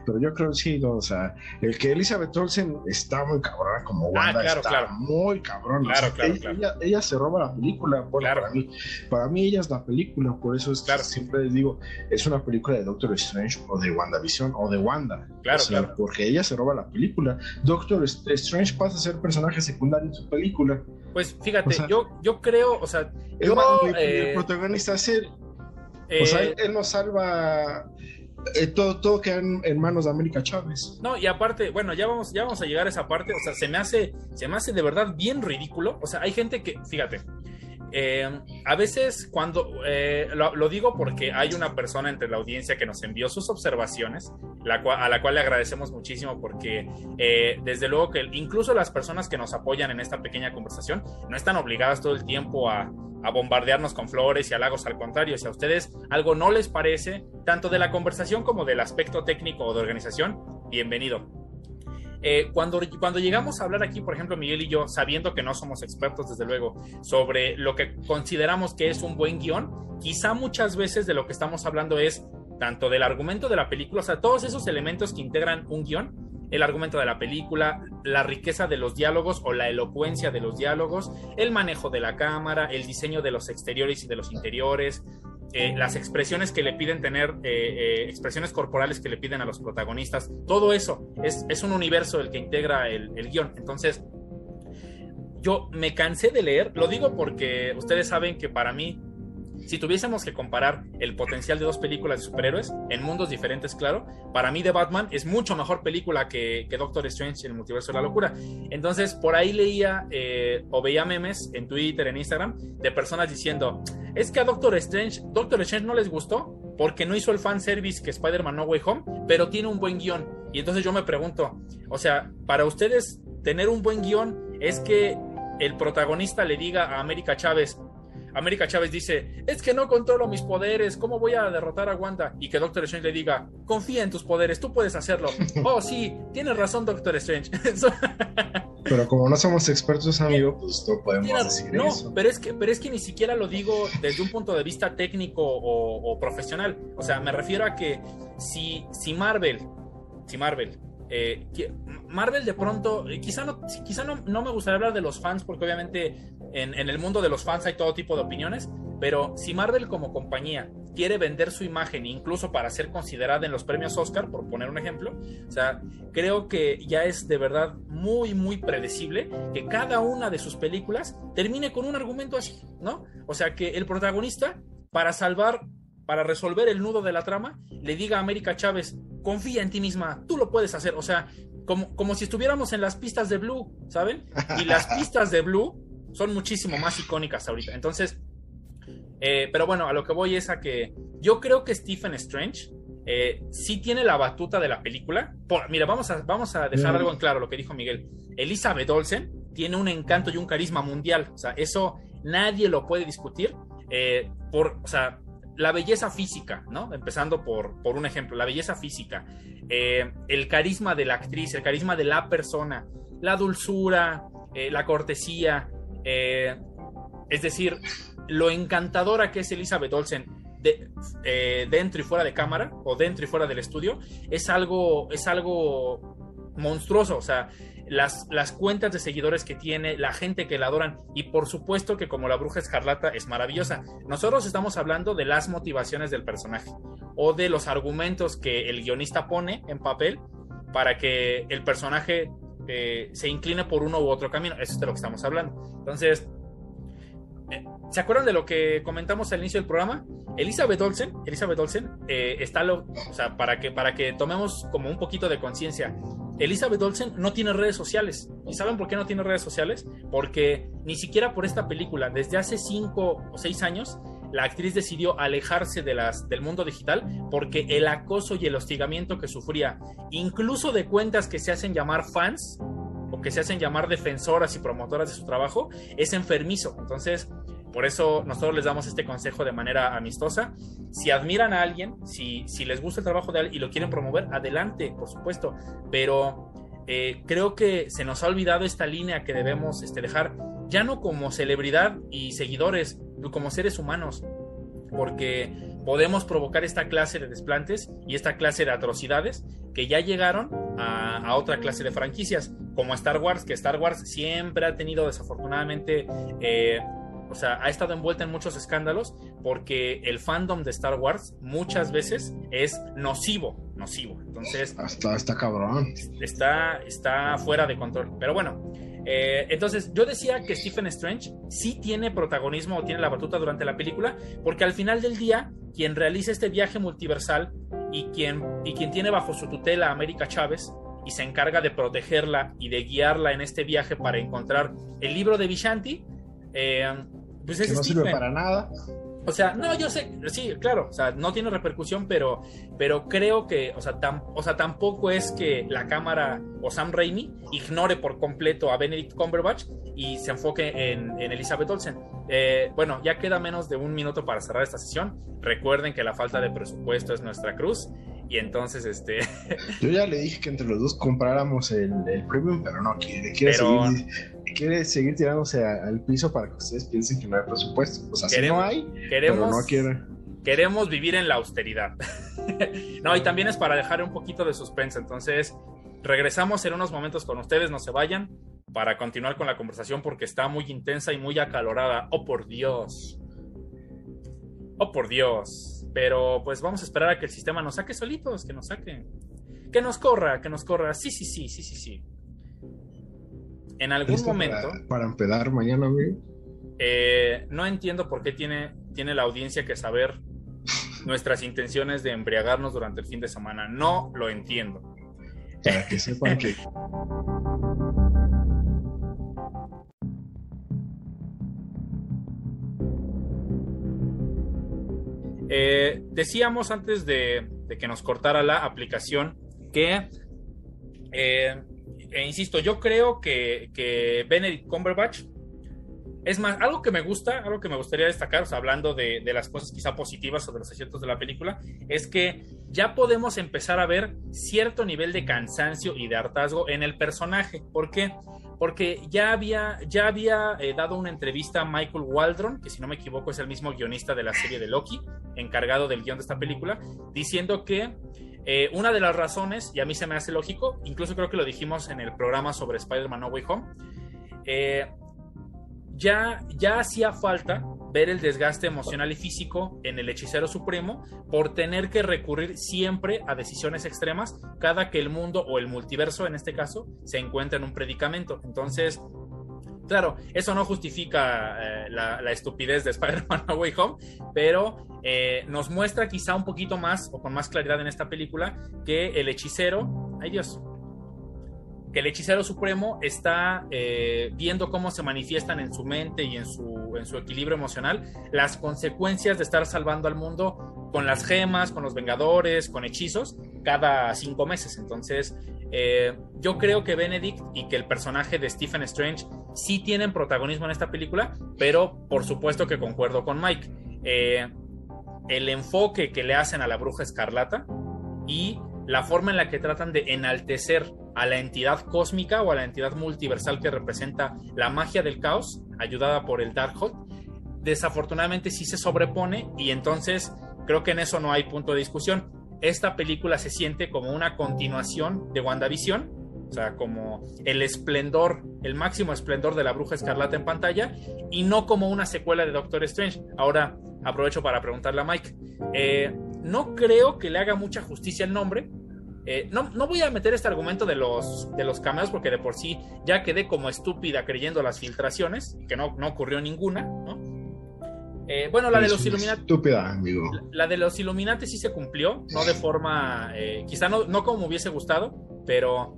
B: pero yo creo que sí, no, o sea, el que Elizabeth Olsen está muy cabrona como ah, Wanda, está muy cabrona. ella, se roba la película, bueno, para mí, para mí ella es la película, por eso es que siempre les digo, es una película de Doctor Strange o de WandaVision o de Wanda.
A: Claro,
B: claro. Porque ella se roba la película. Doctor Strange pasa a ser personaje secundario en su película.
A: Pues fíjate, yo, yo creo, o sea,
B: el, eh, protagonista es él o sea, eh, él, nos salva. Eh, todo, todo queda en, manos de América Chávez.
A: No, y aparte, bueno, ya vamos, ya vamos a llegar a esa parte. O sea, se me hace, se me hace de verdad bien ridículo. O sea, hay gente que, fíjate, eh, a veces cuando, lo, digo porque hay una persona entre la audiencia que nos envió sus observaciones, a la cual le agradecemos muchísimo porque desde luego que incluso las personas que nos apoyan en esta pequeña conversación no están obligadas todo el tiempo a, a bombardearnos con flores y halagos, al contrario, si a ustedes algo no les parece, tanto de la conversación como del aspecto técnico o de organización, bienvenido. Eh, cuando, cuando llegamos a hablar aquí, por ejemplo, Miguel y yo, sabiendo que no somos expertos, desde luego, sobre lo que consideramos que es un buen guion, quizá muchas veces de lo que estamos hablando es tanto del argumento de la película, o sea, todos esos elementos que integran un guion, el argumento de la película, la riqueza de los diálogos o la elocuencia de los diálogos, el manejo de la cámara, el diseño de los exteriores y de los interiores, eh, las expresiones que le piden tener, eh, eh, expresiones corporales que le piden a los protagonistas, todo eso es, un universo el que integra el, el guion. Entonces, yo me cansé de leer, lo digo porque ustedes saben que para mí si tuviésemos que comparar el potencial de dos películas de superhéroes, en mundos diferentes, claro, para mí The Batman es mucho mejor película que, Doctor Strange en el multiverso de la locura. Entonces, por ahí leía eh, o veía memes en Twitter, en Instagram, de personas diciendo, es que a Doctor Strange, Doctor Strange no les gustó porque no hizo el fanservice que Spider-Man No Way Home, pero tiene un buen guion. Y entonces yo me pregunto, o sea, para ustedes tener un buen guion es que el protagonista le diga a América Chávez, América Chávez dice, es que no controlo mis poderes, ¿cómo voy a derrotar a Wanda? Y que Doctor Strange le diga, confía en tus poderes, tú puedes hacerlo. oh, sí, tienes razón, Doctor Strange.
B: pero como no somos expertos, amigo, pues no podemos decir
A: no,
B: eso.
A: Pero es, que, pero es que ni siquiera lo digo desde un punto de vista técnico o, profesional. O sea, me refiero a que si, si Marvel, si Marvel eh, Marvel de pronto, eh, quizá, no, quizá no, no, me gustaría hablar de los fans porque obviamente en, el mundo de los fans hay todo tipo de opiniones, pero si Marvel como compañía quiere vender su imagen incluso para ser considerada en los premios Oscar, por poner un ejemplo, o sea, creo que ya es de verdad muy, muy predecible que cada una de sus películas termine con un argumento así, ¿no? O sea, que el protagonista, para salvar para resolver el nudo de la trama, le diga a América Chávez, confía en ti misma, tú lo puedes hacer. O sea, como, como si estuviéramos en las pistas de Blue, ¿saben? Y las pistas de Blue son muchísimo más icónicas ahorita. Entonces, eh, pero bueno, a lo que voy es a que yo creo que Stephen Strange eh, sí tiene la batuta de la película. mira, vamos a, vamos a dejar algo en claro lo que dijo Miguel. Elizabeth Olsen tiene un encanto y un carisma mundial. O sea, eso nadie lo puede discutir. Eh, por, o sea, la belleza física, ¿no? Empezando por, por un ejemplo, la belleza física, eh, el carisma de la actriz, el carisma de la persona, la dulzura, eh, la cortesía, eh, es decir, lo encantadora que es Elizabeth Olsen de, dentro y fuera de cámara o dentro y fuera del estudio, es algo, es algo monstruoso, o sea, las, las cuentas de seguidores que tiene, la gente que la adoran y por supuesto que como la bruja escarlata es maravillosa. Nosotros estamos hablando de las motivaciones del personaje o de los argumentos que el guionista pone en papel para que el personaje eh, se incline por uno u otro camino. Eso es de lo que estamos hablando. Entonces, ¿se acuerdan de lo que comentamos al inicio del programa? Elizabeth Olsen, Elizabeth Olsen eh, está lo, o sea, para que, para que tomemos como un poquito de conciencia. Elizabeth Olsen no tiene redes sociales. ¿Y saben por qué no tiene redes sociales? Porque ni siquiera por esta película, desde hace cinco o seis años, la actriz decidió alejarse de las, del mundo digital porque el acoso y el hostigamiento que sufría, incluso de cuentas que se hacen llamar fans o que se hacen llamar defensoras y promotoras de su trabajo, es enfermizo. Entonces, por eso nosotros les damos este consejo de manera amistosa. Si admiran a alguien, si, si les gusta el trabajo de alguien y lo quieren promover, adelante, por supuesto. Pero eh, creo que se nos ha olvidado esta línea que debemos este, dejar, ya no como celebridad y seguidores, como seres humanos, porque podemos provocar esta clase de desplantes y esta clase de atrocidades que ya llegaron a, otra clase de franquicias, como Star Wars, que Star Wars siempre ha tenido desafortunadamente eh, o sea, ha estado envuelta en muchos escándalos porque el fandom de Star Wars muchas veces es nocivo, nocivo. Entonces...
B: Está, está cabrón.
A: Está, está fuera de control. Pero bueno, eh, entonces yo decía que Stephen Strange sí tiene protagonismo o tiene la batuta durante la película porque al final del día quien realiza este viaje multiversal y quien, y quien tiene bajo su tutela a América Chávez y se encarga de protegerla y de guiarla en este viaje para encontrar el libro de Vishanti, eh,
B: pues que no sirve para nada.
A: O sea, no, yo sé, sí, claro, o sea, no tiene repercusión, pero, pero creo que, o sea, o sea, tampoco es que la cámara o Sam Raimi ignore por completo a Benedict Cumberbatch y se enfoque en, Elizabeth Olsen. Eh, bueno, ya queda menos de un minuto para cerrar esta sesión. Recuerden que la falta de presupuesto es nuestra cruz y entonces, este.
B: Yo ya le dije que entre los dos compráramos el, premium, pero no quiere. Quiere, seguir, quiere seguir tirándose al piso para que ustedes piensen que no hay presupuesto. O sea, si no hay,
A: queremos, no. Queremos vivir en la austeridad. no, y también es para dejar un poquito de suspense. Entonces, regresamos en unos momentos con ustedes, no se vayan, para continuar con la conversación porque está muy intensa y muy acalorada. Oh, por Dios. Oh, por Dios. Pero pues vamos a esperar a que el sistema nos saque solitos, que nos saque. Que nos corra, que nos corra. Sí, sí, sí, sí, sí, sí. En algún momento.
B: Para, empedar mañana, amigo.
A: Eh, no entiendo por qué tiene, tiene la audiencia que saber nuestras intenciones de embriagarnos durante el fin de semana. No lo entiendo.
B: Para que sepan que.
A: Eh, decíamos antes de, que nos cortara la aplicación que, eh, e insisto, yo creo que, Benedict Cumberbatch es más, algo que me gusta, algo que me gustaría destacar, hablando de, las cosas quizá positivas o de los aciertos de la película, es que ya podemos empezar a ver cierto nivel de cansancio y de hartazgo en el personaje. ¿Por qué? Porque ya había, ya había eh, dado una entrevista a Michael Waldron, que si no me equivoco es el mismo guionista de la serie de Loki, encargado del guion de esta película, diciendo que eh, una de las razones, y a mí se me hace lógico, incluso creo que lo dijimos en el programa sobre Spider-Man No Way Home, eh, ya, ya hacía falta ver el desgaste emocional y físico en el hechicero supremo por tener que recurrir siempre a decisiones extremas cada que el mundo o el multiverso en este caso se encuentra en un predicamento. Entonces, claro, eso no justifica eh, la, estupidez de Spider-Man No Way Home, pero eh, nos muestra quizá un poquito más o con más claridad en esta película que el hechicero, ay Dios, que el hechicero supremo está eh, viendo cómo se manifiestan en su mente y en su, en su equilibrio emocional las consecuencias de estar salvando al mundo con las gemas, con los vengadores, con hechizos, cada cinco meses. Entonces, eh, yo creo que Benedict y que el personaje de Stephen Strange sí tienen protagonismo en esta película, pero por supuesto que concuerdo con Mike. Eh, el enfoque que le hacen a la bruja escarlata y la forma en la que tratan de enaltecer a la entidad cósmica o a la entidad multiversal que representa la magia del caos, ayudada por el Darkhold, desafortunadamente sí se sobrepone y entonces creo que en eso no hay punto de discusión. Esta película se siente como una continuación de WandaVision, o sea, como el esplendor, el máximo esplendor de la bruja escarlata en pantalla, y no como una secuela de Doctor Strange. Ahora aprovecho para preguntarle a Mike. Eh, no creo que le haga mucha justicia el nombre. Eh, no, no, voy a meter este argumento de los, de los cameos porque de por sí ya quedé como estúpida creyendo las filtraciones, que no, no ocurrió ninguna, ¿no? Eh, bueno, la de los Illuminati.
B: Estúpida, amigo.
A: La, de los Illuminati sí se cumplió, no de forma. Eh, quizá no, no como me hubiese gustado, pero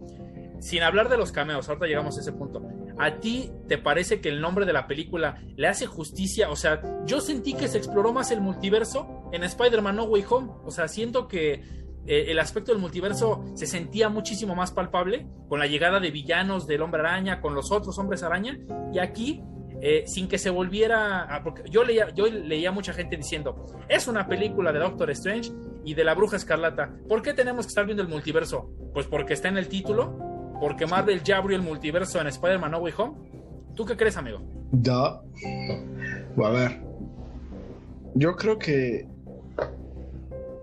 A: sin hablar de los cameos, ahorita llegamos a ese punto. ¿A ti te parece que el nombre de la película le hace justicia? O sea, yo sentí que se exploró más el multiverso en Spider-Man No Way Home. O sea, siento que eh, el aspecto del multiverso se sentía muchísimo más palpable con la llegada de villanos del hombre araña, con los otros hombres araña. Y aquí eh, sin que se volviera. porque yo leía, yo leía mucha gente diciendo: es una película de Doctor Strange y de la Bruja Escarlata. ¿Por qué tenemos que estar viendo el multiverso? Pues porque está en el título porque Marvel ya abrió el multiverso en Spider-Man No Way Home. ¿Tú qué crees, amigo?
B: Da. A ver. Yo creo que.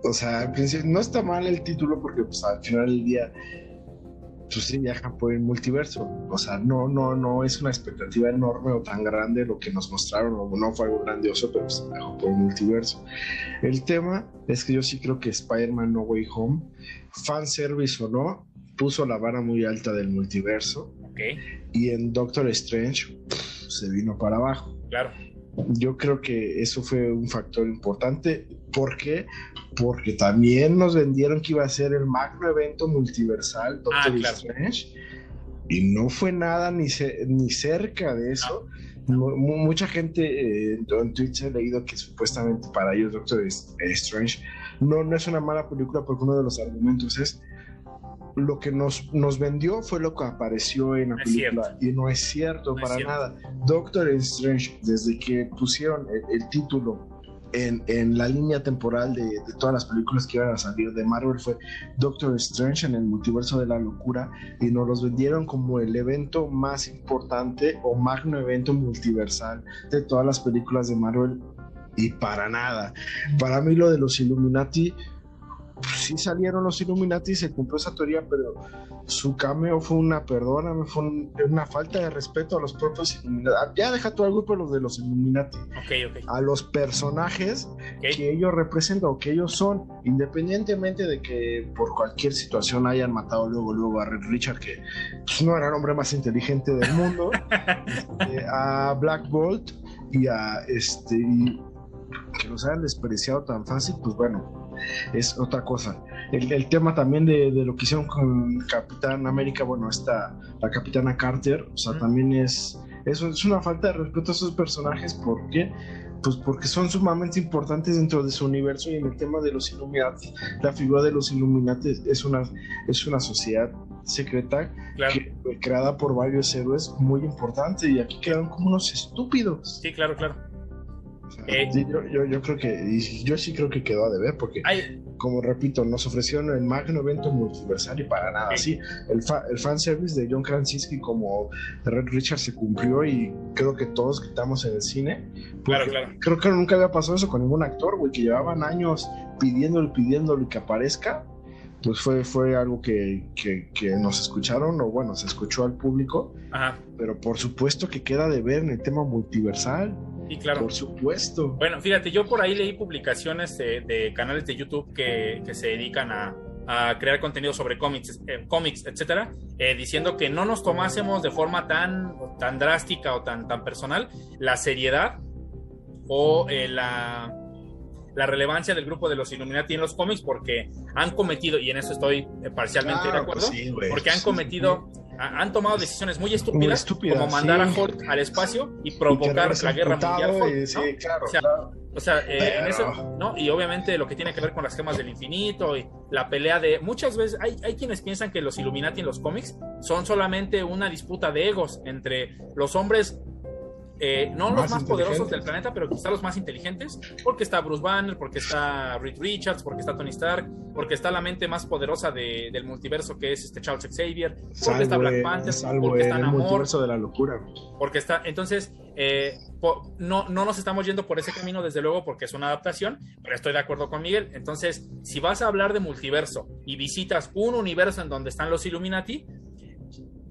B: O sea, no está mal el título porque pues, al final del día. Pues sí, viajan por el multiverso. O sea, no, no, no es una expectativa enorme o tan grande lo que nos mostraron, o no fue algo grandioso, pero se viajó por el multiverso. El tema es que yo sí creo que Spider-Man No Way Home, fanservice o no, puso la vara muy alta del multiverso. Y en Doctor Strange se vino para abajo.
A: Claro.
B: Yo creo que eso fue un factor importante. ¿Por qué? Porque también nos vendieron que iba a ser el magno evento multiversal Doctor ah, Strange. Y no fue nada ni, ni cerca de eso. Mucha gente eh, en Twitch ha leído que supuestamente para ellos Doctor Strange no, no es una mala película porque uno de los argumentos es lo que nos, nos vendió fue lo que apareció en la película y no es cierto para nada. Doctor Strange, desde que pusieron el, título en, en, la línea temporal de, de, todas las películas que iban a salir de Marvel fue Doctor Strange en el multiverso de la locura y nos los vendieron como el evento más importante o magno evento multiversal de todas las películas de Marvel y para nada. Para mí lo de los Illuminati sí salieron los Illuminati y se cumplió esa teoría, pero su cameo fue una, perdóname, fue una falta de respeto a los propios Illuminati. Ya deja tú al grupo los de los Illuminati. A los personajes que ellos representan o que ellos son, independientemente de que por cualquier situación hayan matado luego, luego a Red Richard, que pues, no era el hombre más inteligente del mundo, eh, a Black Bolt y a este. que los hayan despreciado tan fácil, pues bueno, es otra cosa. El, tema también de, lo que hicieron con Capitán América, bueno, está la Capitana Carter, o sea, también es, eso es una falta de respeto a esos personajes, ¿por qué? pues porque son sumamente importantes dentro de su universo y en el tema de los Illuminati, la figura de los Illuminati es una, es una sociedad secreta creada por varios héroes muy importante y aquí quedaron como unos estúpidos.
A: Sí, claro, claro.
B: Eh, yo, yo, creo que, yo sí creo que quedó a deber, porque, como repito, nos ofrecieron el magno evento multiversal y para nada así. El, fa, el fanservice de John Krasinski como Red Richard se cumplió y creo que todos gritamos en el cine.
A: Claro, claro.
B: Creo que nunca había pasado eso con ningún actor, güey, que llevaban años pidiéndole, pidiéndole que aparezca. Pues fue, fue algo que, que, que nos escucharon, o bueno, se escuchó al público.
A: Ajá.
B: Pero por supuesto que queda de ver en el tema multiversal.
A: Sí, claro.
B: Por supuesto.
A: Bueno, fíjate, yo por ahí leí publicaciones de, canales de YouTube que, se dedican a, crear contenido sobre cómics, eh, cómics etcétera, eh, diciendo que no nos tomásemos de forma tan, tan drástica o tan, tan personal la seriedad o eh, la, la relevancia del grupo de los Illuminati en los cómics porque han cometido, y en eso estoy parcialmente de acuerdo, porque han cometido han tomado decisiones muy estúpidas, como mandar a Hulk al espacio y provocar la guerra mundial. o sea, eh, en eso, ¿no? Y obviamente lo que tiene que ver con las gemas del infinito y la pelea de. Muchas veces hay, hay quienes piensan que los Illuminati en los cómics son solamente una disputa de egos entre los hombres eh, no los más poderosos del planeta, pero quizá los más inteligentes, porque está Bruce Banner, porque está Reed Richards, porque está Tony Stark, porque está la mente más poderosa del multiverso que es este Charles Xavier, porque está Black Panther, porque está Namor,
B: multiverso de la locura.
A: Porque está, entonces, eh, no, no nos estamos yendo por ese camino, desde luego, porque es una adaptación, pero estoy de acuerdo con Miguel. Entonces, si vas a hablar de multiverso y visitas un universo en donde están los Illuminati,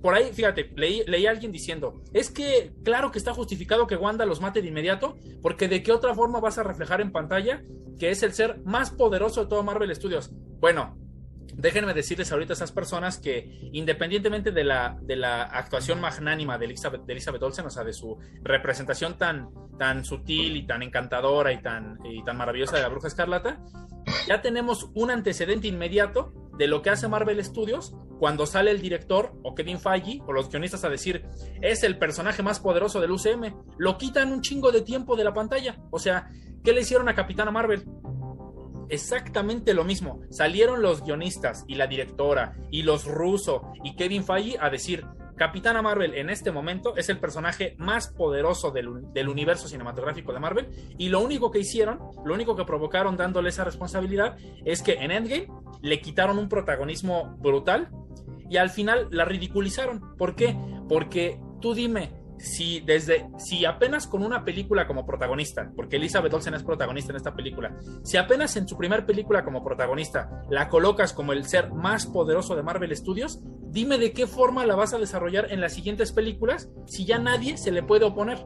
A: por ahí, fíjate, leí, leí a alguien diciendo, es que claro que está justificado que Wanda los mate de inmediato, porque de qué otra forma vas a reflejar en pantalla que es el ser más poderoso de todo Marvel Studios. Bueno, déjenme decirles ahorita a esas personas que independientemente de la, de la actuación magnánima de Elizabeth, de Elizabeth Olsen, o sea, de su representación tan, tan sutil y tan encantadora y tan, y tan maravillosa de la bruja escarlata, ya tenemos un antecedente inmediato de lo que hace Marvel Studios cuando sale el director o Kevin Feige o los guionistas a decir es el personaje más poderoso del UCM, lo quitan un chingo de tiempo de la pantalla. O sea, ¿qué le hicieron a Capitana Marvel? Exactamente lo mismo. Salieron los guionistas y la directora y los Russo y Kevin Feige a decir Capitana Marvel en este momento es el personaje más poderoso del, universo cinematográfico de Marvel y lo único que hicieron, lo único que provocaron dándole esa responsabilidad es que en Endgame le quitaron un protagonismo brutal y al final la ridiculizaron. ¿Por qué? Porque tú dime, si desde si apenas con una película como protagonista, porque Elizabeth Olsen es protagonista en esta película, si apenas en su primer película como protagonista la colocas como el ser más poderoso de Marvel Studios, dime de qué forma la vas a desarrollar en las siguientes películas si ya nadie se le puede oponer,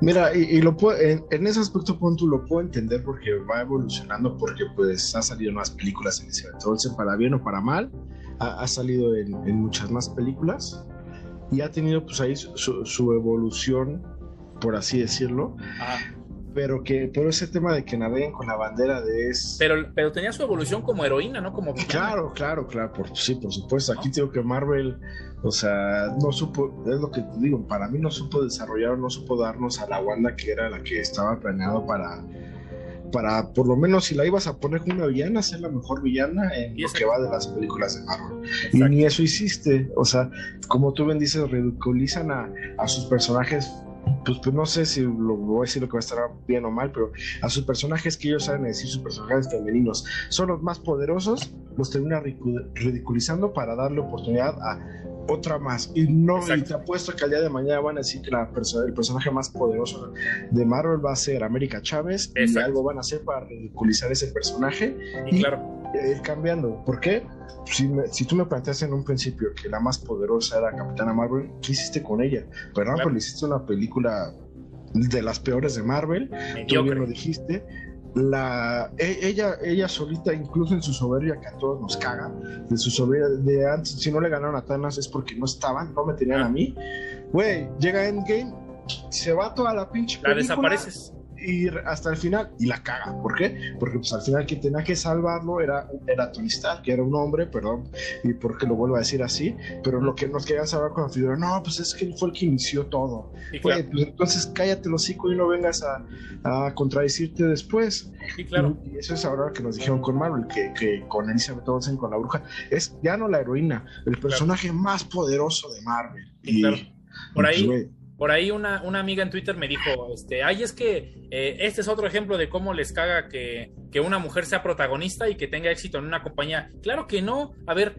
B: Mira, y, lo en, ese aspecto punto lo puedo entender porque va evolucionando porque pues ha salido más películas en Elizabeth Olsen para bien o para mal, ha, salido en muchas más películas y ha tenido pues ahí su, evolución, por así decirlo. Pero que, pero ese tema de que naveguen con la bandera de es.
A: Pero, pero tenía su evolución como heroína, ¿no? Como
B: Claro, claro, claro, por, sí, por supuesto. Aquí tengo que Marvel, o sea, no supo, es lo que te digo, para mí no supo desarrollar, no supo darnos a la Wanda que era la que estaba planeado para, para por lo menos si la ibas a poner como una villana, ser la mejor villana en lo que va de las películas de Marvel. Y ni eso hiciste. O sea, como tú bien dices, ridiculizan a, a sus personajes. Pues, pues, no sé si lo voy a decir lo que va a estar bien o mal, pero a sus personajes que ellos saben decir, sus personajes femeninos, son los más poderosos, los terminan ridiculizando para darle oportunidad a otra más. Y no, y te apuesto que al día de mañana van a decir que la el personaje más poderoso de Marvel va a ser América Chávez y algo van a hacer para ridiculizar ese personaje y,
A: claro.
B: ir cambiando. ¿Por qué? Si, si, tú me planteas en un principio que la más poderosa era Capitana Marvel, ¿qué hiciste con ella? Pero no, hiciste una película de las peores de Marvel, tú bien lo dijiste, la e, ella ella solita incluso en su soberbia que a todos nos caga de su soberbia de antes si no le ganaron a Thanos es porque no estaban no me tenían a mí. Güey llega Endgame se va toda la pinche
A: la desapareces
B: y hasta el final, y la caga. ¿Por qué? Porque pues al final quien tenía que salvarlo era, era Tony Stark, que era un hombre, perdón, y porque lo vuelvo a decir así, pero lo que nos querían saber con la figura, no, pues es que él fue el que inició todo. pues, entonces cállate los hocico y no vengas a, a contradecirte después.
A: Sí, claro.
B: Y, eso es ahora que nos dijeron con Marvel, que, que con Elizabeth Olsen, con la bruja, es ya no la heroína, el personaje más poderoso de Marvel. y,
A: claro. Por ahí, por ahí una, una, amiga en Twitter me dijo, este, ay, es que eh, este es otro ejemplo de cómo les caga que, que, una mujer sea protagonista y que tenga éxito en una compañía. Claro que no. A ver,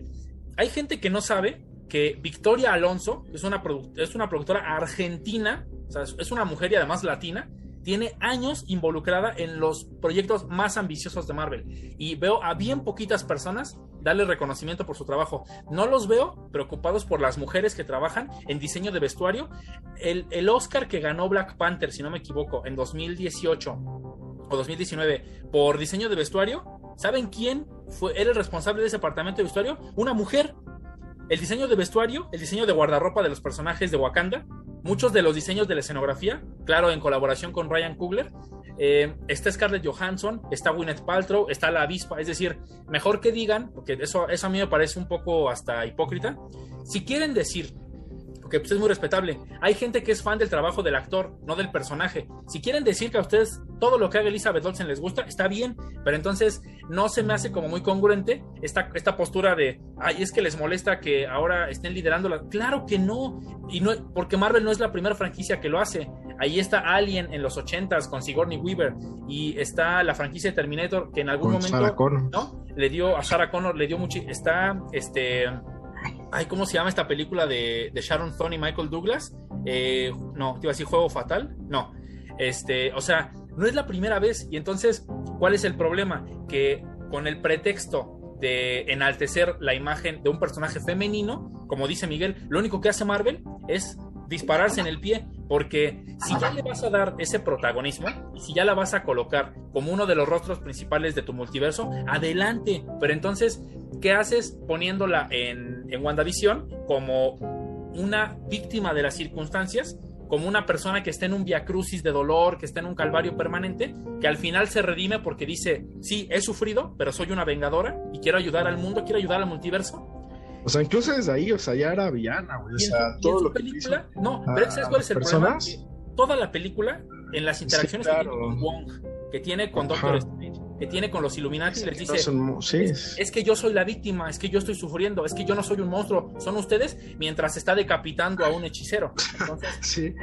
A: hay gente que no sabe que Victoria Alonso es una, es una productora argentina, o sea, es una mujer y además latina, tiene años involucrada en los proyectos más ambiciosos de Marvel. Y veo a bien poquitas personas darle reconocimiento por su trabajo. No los veo preocupados por las mujeres que trabajan en diseño de vestuario. El, el Oscar que ganó Black Panther, si no me equivoco, en 2018 o 2019 por diseño de vestuario, ¿saben quién fue, era el responsable de ese departamento de vestuario? Una mujer. El diseño de vestuario, el diseño de guardarropa de los personajes de Wakanda, muchos de los diseños de la escenografía, claro, en colaboración con Ryan Coogler. Eh, está Scarlett Johansson, está Gwyneth Paltrow, está la avispa, es decir, mejor que digan, porque eso, eso a mí me parece un poco hasta hipócrita, si quieren decir que pues, es muy respetable. Hay gente que es fan del trabajo del actor, no del personaje. Si quieren decir que a ustedes todo lo que haga Elizabeth Olsen les gusta, está bien, pero entonces no se me hace como muy congruente esta, esta postura de, ay, es que les molesta que ahora estén liderando la... Claro que no, y no, porque Marvel no es la primera franquicia que lo hace. Ahí está Alien en los 80s con Sigourney Weaver y está la franquicia de Terminator que en algún momento ¿no? le dio a Sarah Connor le dio mucho está este Ay, ¿cómo se llama esta película de, Sharon Stone y Michael Douglas? Eh, no, te iba a decir Juego Fatal. No. Este, o sea, no es la primera vez. Y entonces, ¿cuál es el problema? Que con el pretexto de enaltecer la imagen de un personaje femenino, como dice Miguel, lo único que hace Marvel es dispararse en el pie, porque si ya le vas a dar ese protagonismo y si ya la vas a colocar como uno de los rostros principales de tu multiverso, adelante. Pero entonces ¿Qué haces poniéndola en, en WandaVision como una víctima de las circunstancias? como una persona que está en un viacrucis de dolor, que está en un calvario permanente, que al final se redime porque dice, sí, he sufrido, pero soy una vengadora y quiero ayudar al mundo, quiero ayudar al multiverso.
B: O sea, incluso desde ahí, o sea, ya era villana, güey. O sea, todo lo
A: película, no, pero ¿sabes cuál es el problema? toda la película, en las interacciones que tiene con Wong, que tiene con Doctor Strange, que tiene con los Illuminati les dice, es, que yo soy la víctima, es que yo estoy sufriendo, es que yo no soy un monstruo, son ustedes mientras está decapitando a un hechicero.
B: sí,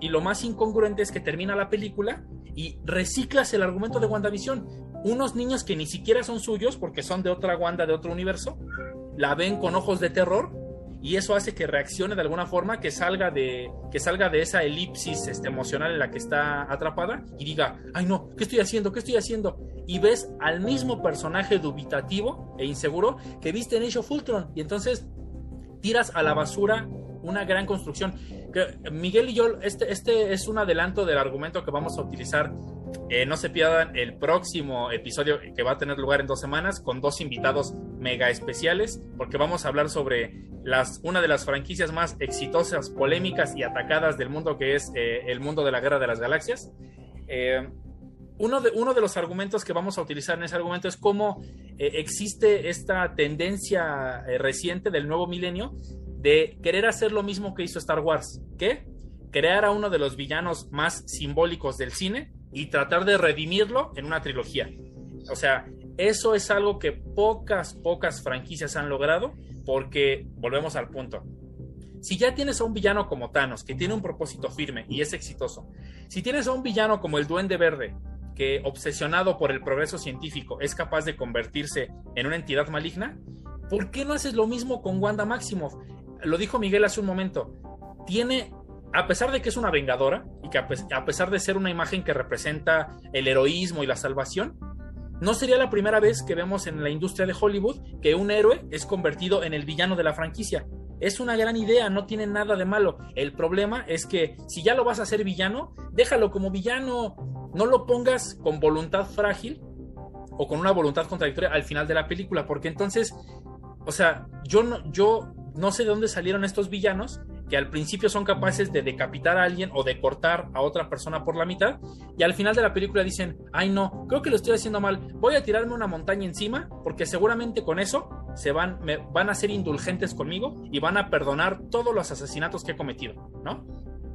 A: y, lo, más incongruente es que termina la película y reciclas el argumento de WandaVision. Unos niños que ni siquiera son suyos porque son de otra Wanda, de otro universo, la ven con ojos de terror y eso hace que reaccione de alguna forma, que salga de, que salga de esa elipsis este, emocional en la que está atrapada y diga, ay no, ¿qué estoy haciendo? ¿Qué estoy haciendo? Y ves al mismo personaje dubitativo e inseguro que viste en Age of y entonces tiras a la basura una gran construcción. Miguel y yo, este, este es un adelanto del argumento que vamos a utilizar eh, no se pierdan el próximo episodio que va a tener lugar en dos semanas con dos invitados mega especiales, porque vamos a hablar sobre las, una de las franquicias más exitosas, polémicas y atacadas del mundo, que es eh, el mundo de la Guerra de las Galaxias. Eh, uno, de, uno de los argumentos que vamos a utilizar en ese argumento es cómo existe esta tendencia reciente del nuevo milenio de querer hacer lo mismo que hizo Star Wars, que crear a uno de los villanos más simbólicos del cine, y tratar de redimirlo en una trilogía. O sea, eso es algo que pocas, pocas franquicias han logrado porque volvemos al punto. Si ya tienes a un villano como Thanos, que tiene un propósito firme y es exitoso, si tienes a un villano como el Duende Verde, que obsesionado por el progreso científico es capaz de convertirse en una entidad maligna, ¿por qué no haces lo mismo con Wanda Maximoff? Lo dijo Miguel hace un momento. Tiene a pesar de que es una vengadora y que a pesar de ser una imagen que representa el heroísmo y la salvación, no sería la primera vez que vemos en la industria de Hollywood que un héroe es convertido en el villano de la franquicia. Es una gran idea, no tiene nada de malo. El problema es que si ya lo vas a hacer villano, déjalo como villano. No lo pongas con voluntad frágil o con una voluntad contradictoria al final de la película, porque entonces, o sea, yo no, yo no sé de dónde salieron estos villanos que al principio son capaces de decapitar a alguien o de cortar a otra persona por la mitad, y al final de la película dicen, ay no, creo que lo estoy haciendo mal, voy a tirarme una montaña encima, porque seguramente con eso se van, me, van a ser indulgentes conmigo y van a perdonar todos los asesinatos que he cometido, ¿no?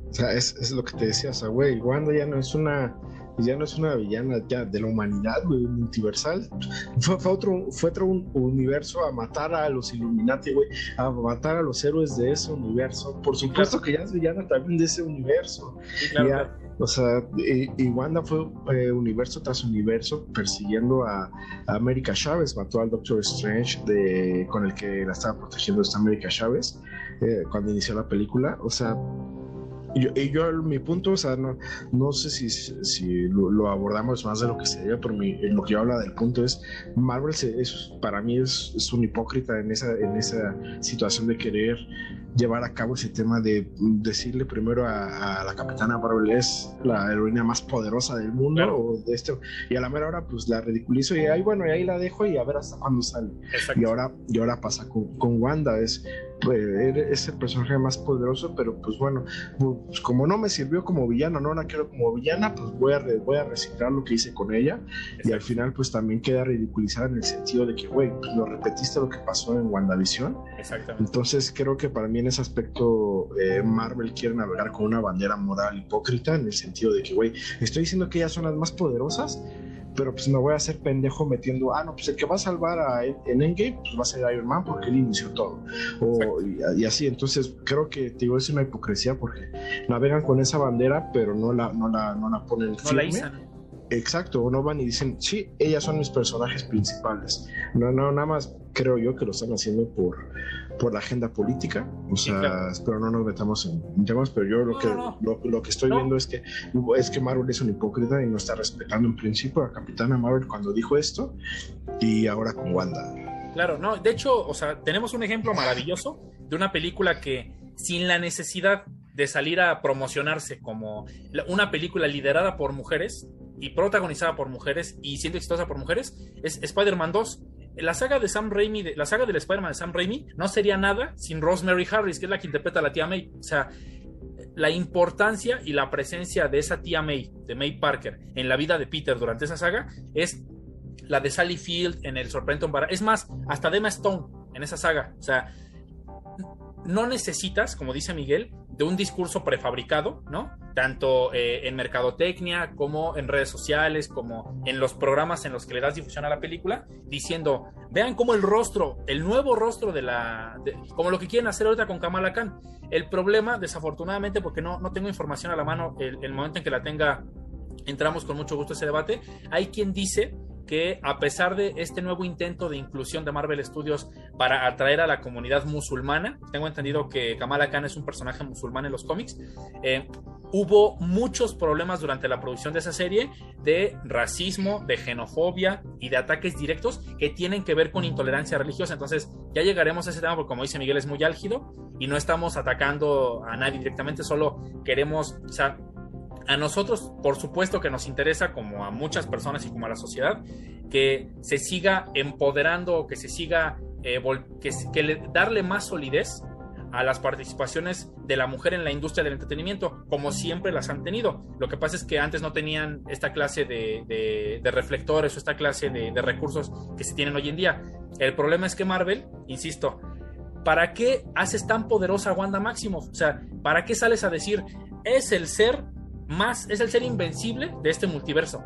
B: O sea, es, lo que te decía, o güey, Wanda ya no es una ya no es una villana ya de la humanidad, güey, multiversal. Fue, fue, otro, fue otro universo a matar a los Illuminati, güey, a matar a los héroes de ese universo. Por supuesto que ya es villana también de ese universo. claro, O sea, y, Wanda fue eh, universo tras universo persiguiendo a, América Chávez, mató al Doctor Strange de, con el que la estaba protegiendo esta América Chávez eh, cuando inició la película. O sea, y yo, mi punto, o sea, no, no sé si, si lo, abordamos más de lo que sería, pero mi, lo que yo hablo del punto es, Marvel es, para mí es, es, un hipócrita en esa, en esa situación de querer llevar a cabo ese tema de decirle primero a, la capitana Marvel es la heroína más poderosa del mundo o de esto y a la mera hora pues la ridiculizo y ahí bueno y ahí la dejo y a ver hasta cuándo sale y ahora y ahora pasa con, con Wanda es pues, es el personaje más poderoso pero pues bueno pues, como no me sirvió como villano no la quiero como villana pues voy a voy a reciclar lo que hice con ella. Y al final pues también queda ridiculizada en el sentido de que güey pues lo repetiste lo que pasó en WandaVision. Exactamente. entonces creo que para mí ese aspecto eh, Marvel quiere navegar con una bandera moral hipócrita en el sentido de que, güey, estoy diciendo que ellas son las más poderosas, pero pues me voy a hacer pendejo metiendo, ah, no, pues el que va a salvar a, en Endgame, pues va a ser Iron Man porque él inició todo. O, y, así, entonces creo que te digo, es una hipocresía porque navegan con esa bandera, pero no la, no la, no la ponen no firme. Exacto, o no van y dicen, sí, ellas son mis personajes principales. No, no, nada más creo yo que lo están haciendo por, por la agenda política. O sea, espero no nos metamos en temas, pero yo lo que, Lo, que estoy viendo es que, es que Marvel es un hipócrita y no está respetando en principio a Capitana Marvel cuando dijo esto y ahora con Wanda.
A: Claro, no, de hecho, o sea, tenemos un ejemplo maravilloso de una película que sin la necesidad de salir a promocionarse como una película liderada por mujeres y protagonizada por mujeres y siendo exitosa por mujeres, es Spider-Man 2 la saga de Sam Raimi, la saga del Spider-Man de Sam Raimi, no sería nada sin Rosemary Harris, que es la que interpreta a la tía May. O sea, la importancia y la presencia de esa tía May, de May Parker, en la vida de Peter durante esa saga, es la de Sally Field en El Sorprendente Embarazo. Es más, hasta Emma Stone en esa saga. O sea, no necesitas, como dice Miguel, de un discurso prefabricado, ¿no? Tanto eh, en mercadotecnia como en redes sociales, como en los programas en los que le das difusión a la película, diciendo, vean cómo el rostro, el nuevo rostro de la, como lo que quieren hacer ahorita con Kamala Khan. El problema, desafortunadamente, porque no, no tengo información a la mano, el, el momento en que la tenga, entramos con mucho gusto a ese debate, hay quien dice que a pesar de este nuevo intento de inclusión de Marvel Studios para atraer a la comunidad musulmana, tengo entendido que Kamala Khan es un personaje musulmán en los cómics, eh, hubo muchos problemas durante la producción de esa serie de racismo, de xenofobia y de ataques directos que tienen que ver con intolerancia religiosa. Entonces ya llegaremos a ese tema porque como dice Miguel es muy álgido y no estamos atacando a nadie directamente, solo queremos, o sea, a nosotros, por supuesto que nos interesa, como a muchas personas y como a la sociedad, que se siga empoderando, que se siga, eh, que, darle más solidez a las participaciones de la mujer en la industria del entretenimiento, como siempre las han tenido. Lo que pasa es que antes no tenían esta clase de, reflectores o esta clase de, de, recursos que se tienen hoy en día. El problema es que Marvel, insisto, ¿para qué haces tan poderosa a Wanda Maximoff? O sea, ¿para qué sales a decir es el ser más, es el ser invencible de este multiverso.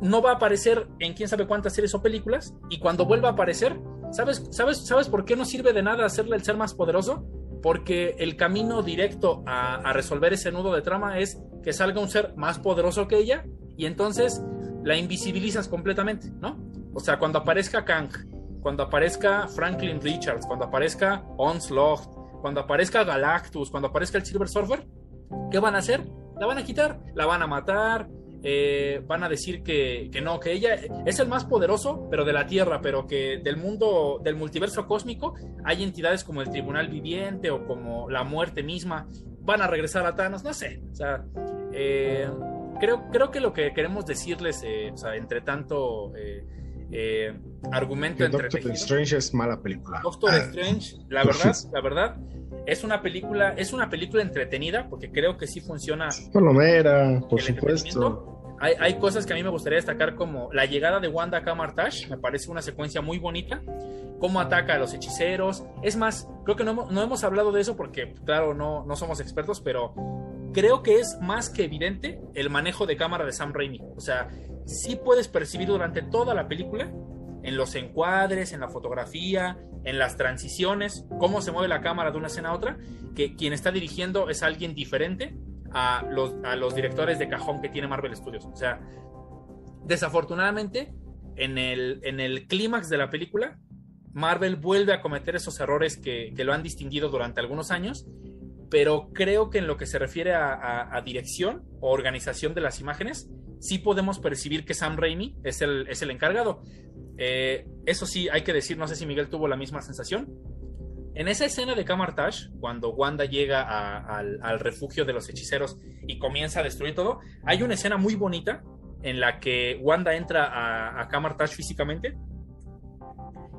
A: No va a aparecer en quién sabe cuántas series o películas, y cuando vuelva a aparecer, ¿sabes, sabes, ¿sabes por qué no sirve de nada hacerle el ser más poderoso? Porque el camino directo a, resolver ese nudo de trama es que salga un ser más poderoso que ella, y entonces la invisibilizas completamente, ¿no? O sea, cuando aparezca Kang, cuando aparezca Franklin Richards, cuando aparezca Onslaught, cuando aparezca Galactus, cuando aparezca el Silver Surfer, ¿qué van a hacer? La van a quitar, la van a matar, eh, van a decir que, no, que ella es el más poderoso, pero de la Tierra, pero que del mundo, del multiverso cósmico, hay entidades como el Tribunal Viviente o como la muerte misma, van a regresar a Thanos, no sé, o sea, eh, creo, creo que lo que queremos decirles, eh, o sea, entre tanto argumento
B: entre Doctor Strange es mala película.
A: Doctor ah. Strange, la verdad, la verdad, es una película, es una película entretenida, porque creo que sí funciona.
B: Palomera, por supuesto.
A: Hay, hay, cosas que a mí me gustaría destacar como la llegada de Wanda Kamartash, me parece una secuencia muy bonita, cómo ataca a los hechiceros. Es más, creo que no, no hemos hablado de eso porque, claro, no, no somos expertos, pero creo que es más que evidente el manejo de cámara de Sam Raimi. O sea, sí puedes percibir durante toda la película, en los encuadres, en la fotografía, en las transiciones, cómo se mueve la cámara de una escena a otra, que quien está dirigiendo es alguien diferente a los, directores de cajón que tiene Marvel Studios. O sea, desafortunadamente, en el, clímax de la película, Marvel vuelve a cometer esos errores que, lo han distinguido durante algunos años pero creo que en lo que se refiere a, dirección o organización de las imágenes, sí podemos percibir que Sam Raimi es el, es el encargado. Eh, eso sí, hay que decir, no sé si Miguel tuvo la misma sensación. En esa escena de Kamartash, cuando Wanda llega al, refugio de los hechiceros y comienza a destruir todo, hay una escena muy bonita en la que Wanda entra a, a Kamartash físicamente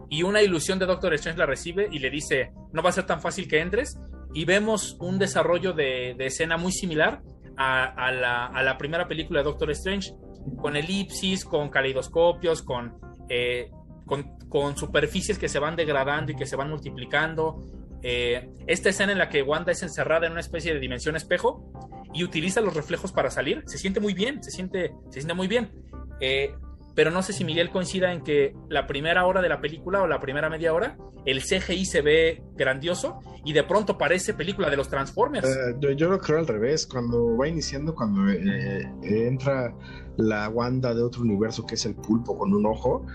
A: y una ilusión de Doctor Strange la recibe y le dice, no va a ser tan fácil que entres, y vemos un desarrollo de, escena muy similar a, la, primera película de Doctor Strange, con elipsis, con caleidoscopios, eh, con, con, superficies que se van degradando y que se van multiplicando. Eh, esta escena en la que Wanda es encerrada en una especie de dimensión espejo y utiliza los reflejos para salir, se siente muy bien, se siente, se siente muy bien. Eh, pero no sé si Miguel coincida en que la primera hora de la película o la primera media hora, el CGI se ve grandioso y de pronto parece película de los Transformers.
B: Eh, yo, lo creo al revés, cuando va iniciando, cuando eh, entra la Wanda de otro universo que es el pulpo con un ojo,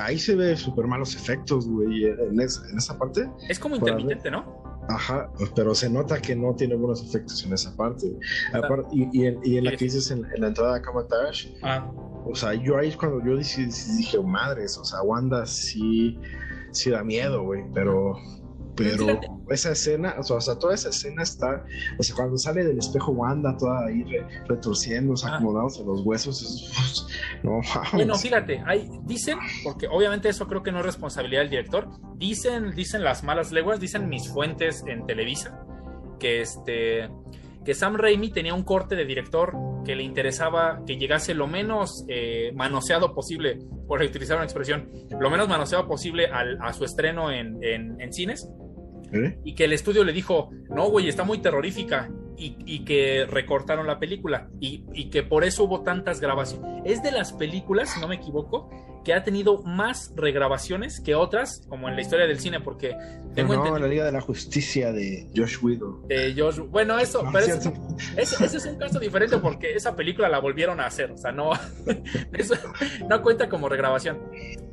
B: ahí se ve súper malos efectos, güey, en, esa parte.
A: Es como intermitente, ¿no?
B: Ajá, pero se nota que no tiene buenos efectos en esa parte. y, en, la que dices en, la entrada de Kamatash, ah. o sea, yo ahí cuando yo dije, dije, madres, o sea, Wanda sí, sí da miedo, güey, pero pero esa escena, o sea, toda esa escena está, o sea, cuando sale del espejo Wanda, toda ahí retorciendo, ah. acomodándose los huesos, no,
A: Bueno, fíjate, hay, dicen, porque obviamente eso creo que no es responsabilidad del director, dicen, dicen las malas leguas, dicen mis fuentes en Televisa, que este que Sam Raimi tenía un corte de director que le interesaba que llegase lo menos eh, manoseado posible, por utilizar una expresión, lo menos manoseado posible a su estreno en, en cines, ¿Eh? Y que el estudio le dijo, no, güey, está muy terrorífica. Y, que recortaron la película. Y, que por eso hubo tantas grabaciones. Es de las películas, si no me equivoco, que ha tenido más regrabaciones que otras, como en la historia del cine, porque
B: tengo no, la Liga de la Justicia de Josh Widow.
A: De Josh, bueno, eso, pero ese, es un caso diferente porque esa película la volvieron a hacer, o sea, no, eso no cuenta como regrabación,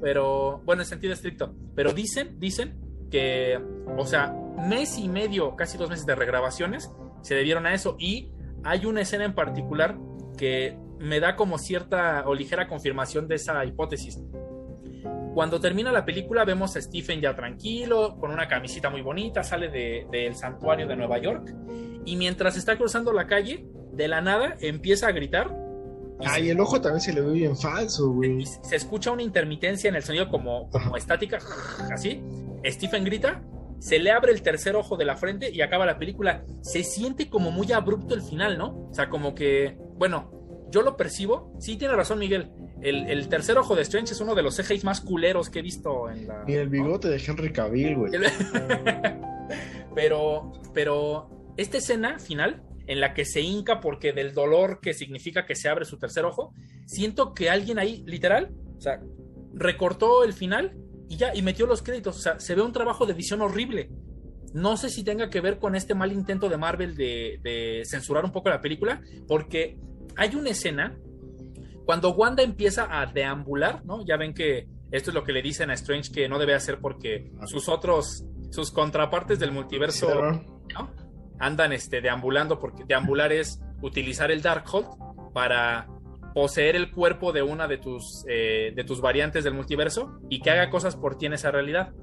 A: pero bueno, en sentido estricto. Pero dicen, dicen que, o sea, mes y medio, casi dos meses de regrabaciones se debieron a eso. Y hay una escena en particular que me da como cierta o ligera confirmación de esa hipótesis. Cuando termina la película vemos a Stephen ya tranquilo, con una camisita muy bonita, sale del santuario de Nueva York y mientras está cruzando la calle, de la nada empieza a gritar.
B: Ay, el ojo también se le ve bien falso, güey.
A: se escucha una intermitencia en el sonido como, como estática, así, Stephen grita, se le abre el tercer ojo de la frente y acaba la película. Se siente como muy abrupto el final, ¿no? O sea, como que, bueno, yo lo percibo. Sí, tiene razón Miguel. El, tercer ojo de Strange es uno de los CGI más culeros que he visto en la...
B: Y el bigote de Henry Cavill, güey.
A: pero, pero esta escena final en la que se hinca porque del dolor que significa que se abre su tercer ojo, siento que alguien ahí, literal, o sea, recortó el final y ya, y metió los créditos. O sea, se ve un trabajo de edición horrible. No sé si tenga que ver con este mal intento de Marvel de, censurar un poco la película, porque hay una escena cuando Wanda empieza a deambular, ¿no? Ya ven que esto es lo que le dicen a Strange que no debe hacer porque sus otros, sus contrapartes del multiverso, Andan este, deambulando, porque deambular es utilizar el Darkhold para poseer el cuerpo de una de tus, eh, de tus variantes del multiverso y que haga cosas por ti en esa realidad.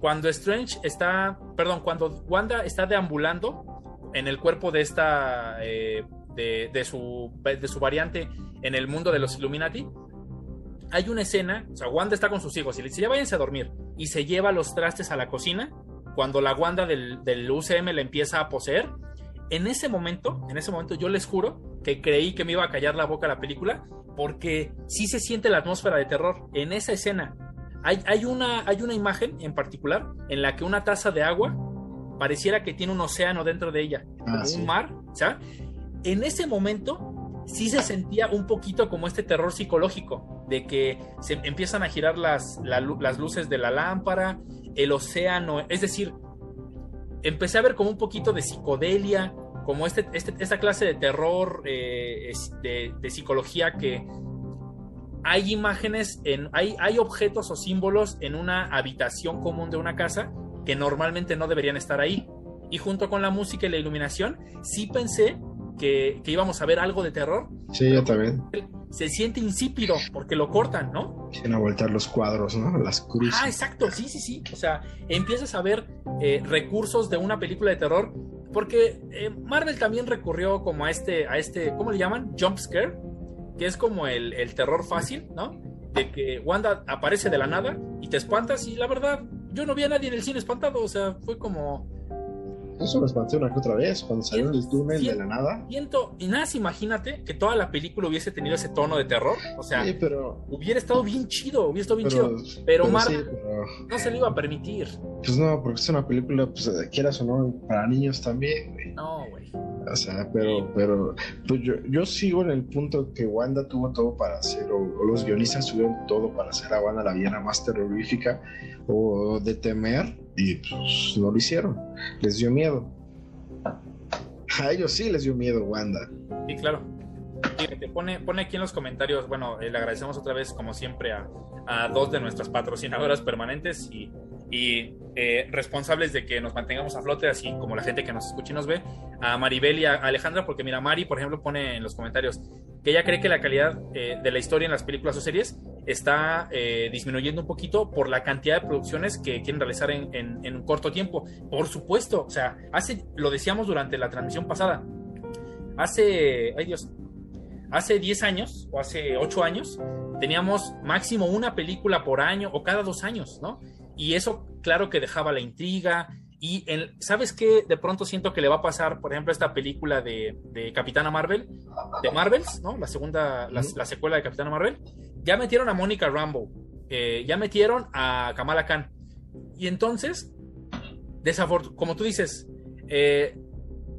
A: Cuando Strange está, perdón, cuando Wanda está deambulando en el cuerpo de esta, eh, de, su, de su variante en el mundo de los Illuminati, hay una escena, o sea, Wanda está con sus hijos y le dice, ya váyanse a dormir, y se lleva los trastes a la cocina, cuando la Wanda del, del UCM le empieza a poseer, en ese momento, en ese momento yo les juro que creí que me iba a callar la boca la película, porque sí se siente la atmósfera de terror en esa escena. Hay, hay, una, hay una imagen en particular en la que una taza de agua pareciera que tiene un océano dentro de ella, como
B: Ah, sí.
A: un mar, ¿sabes? En ese momento sí se sentía un poquito como este terror psicológico, de que se empiezan a girar las, la lu- las luces de la lámpara, el océano, es decir, empecé a ver como un poquito de psicodelia, como este, este- esta clase de terror, eh, de, de psicología que hay imágenes, en, hay, hay objetos o símbolos en una habitación común de una casa que normalmente no deberían estar ahí. Y junto con la música y la iluminación, sí pensé que, que íbamos a ver algo de terror.
B: Sí, yo también.
A: Se siente insípido porque lo cortan, ¿no?
B: Quieren voltear los cuadros, ¿no? Las cruces.
A: Ah, exacto, sí, sí, sí. O sea, empiezas a ver eh, recursos de una película de terror. Porque eh, Marvel también recurrió como a este, a este, ¿cómo le llaman? Jump scare, que es como el, el terror fácil, ¿no? De que Wanda aparece de la nada y te espantas y la verdad, yo no vi a nadie en el cine espantado, o sea, fue como,
B: Eso me espanté una que otra vez, cuando salió del túnel
A: Sí.
B: de la nada.
A: siento, y nada, imagínate que toda la película hubiese tenido ese tono de terror, o sea,
B: Sí, pero.
A: hubiera estado bien chido, hubiera estado bien
B: Pero,
A: chido, pero
B: sí,
A: Marvel
B: pero,
A: no se lo iba a permitir,
B: pues no, porque es una película, pues quieras o no, para niños también, güey.
A: no, güey.
B: O sea, pero, pero, pues yo, yo sigo en el punto que Wanda tuvo todo para hacer, o, o los guionistas tuvieron todo para hacer a Wanda la villana más terrorífica o de temer, y pues no lo hicieron. Les dio miedo. A ellos sí les dio miedo Wanda.
A: Sí, claro. Fíjate, pone, pone aquí en los comentarios, bueno, eh, le agradecemos otra vez, como siempre, a, a dos de nuestras patrocinadoras permanentes y, y, eh, responsables de que nos mantengamos a flote, así como la gente que nos escucha y nos ve, a Maribel y a Alejandra, porque mira, Mari, por ejemplo, pone en los comentarios que ella cree que la calidad eh, de la historia en las películas o series está eh, disminuyendo un poquito por la cantidad de producciones que quieren realizar en, en- en un corto tiempo. Por supuesto, o sea, hace, lo decíamos durante la transmisión pasada, hace, ay Dios, hace 10 años o hace 8 años teníamos máximo una película por año o cada dos años, ¿no? Y eso, claro que dejaba la intriga. Y en- ¿sabes qué? De pronto siento que le va a pasar, por ejemplo, esta película de, de Capitana Marvel, de Marvels, ¿no? La segunda, la, la secuela de Capitana Marvel. Ya metieron a Mónica Rambo, eh, ya metieron a Kamala Khan. Y entonces, desafortunadamente, como tú dices, eh,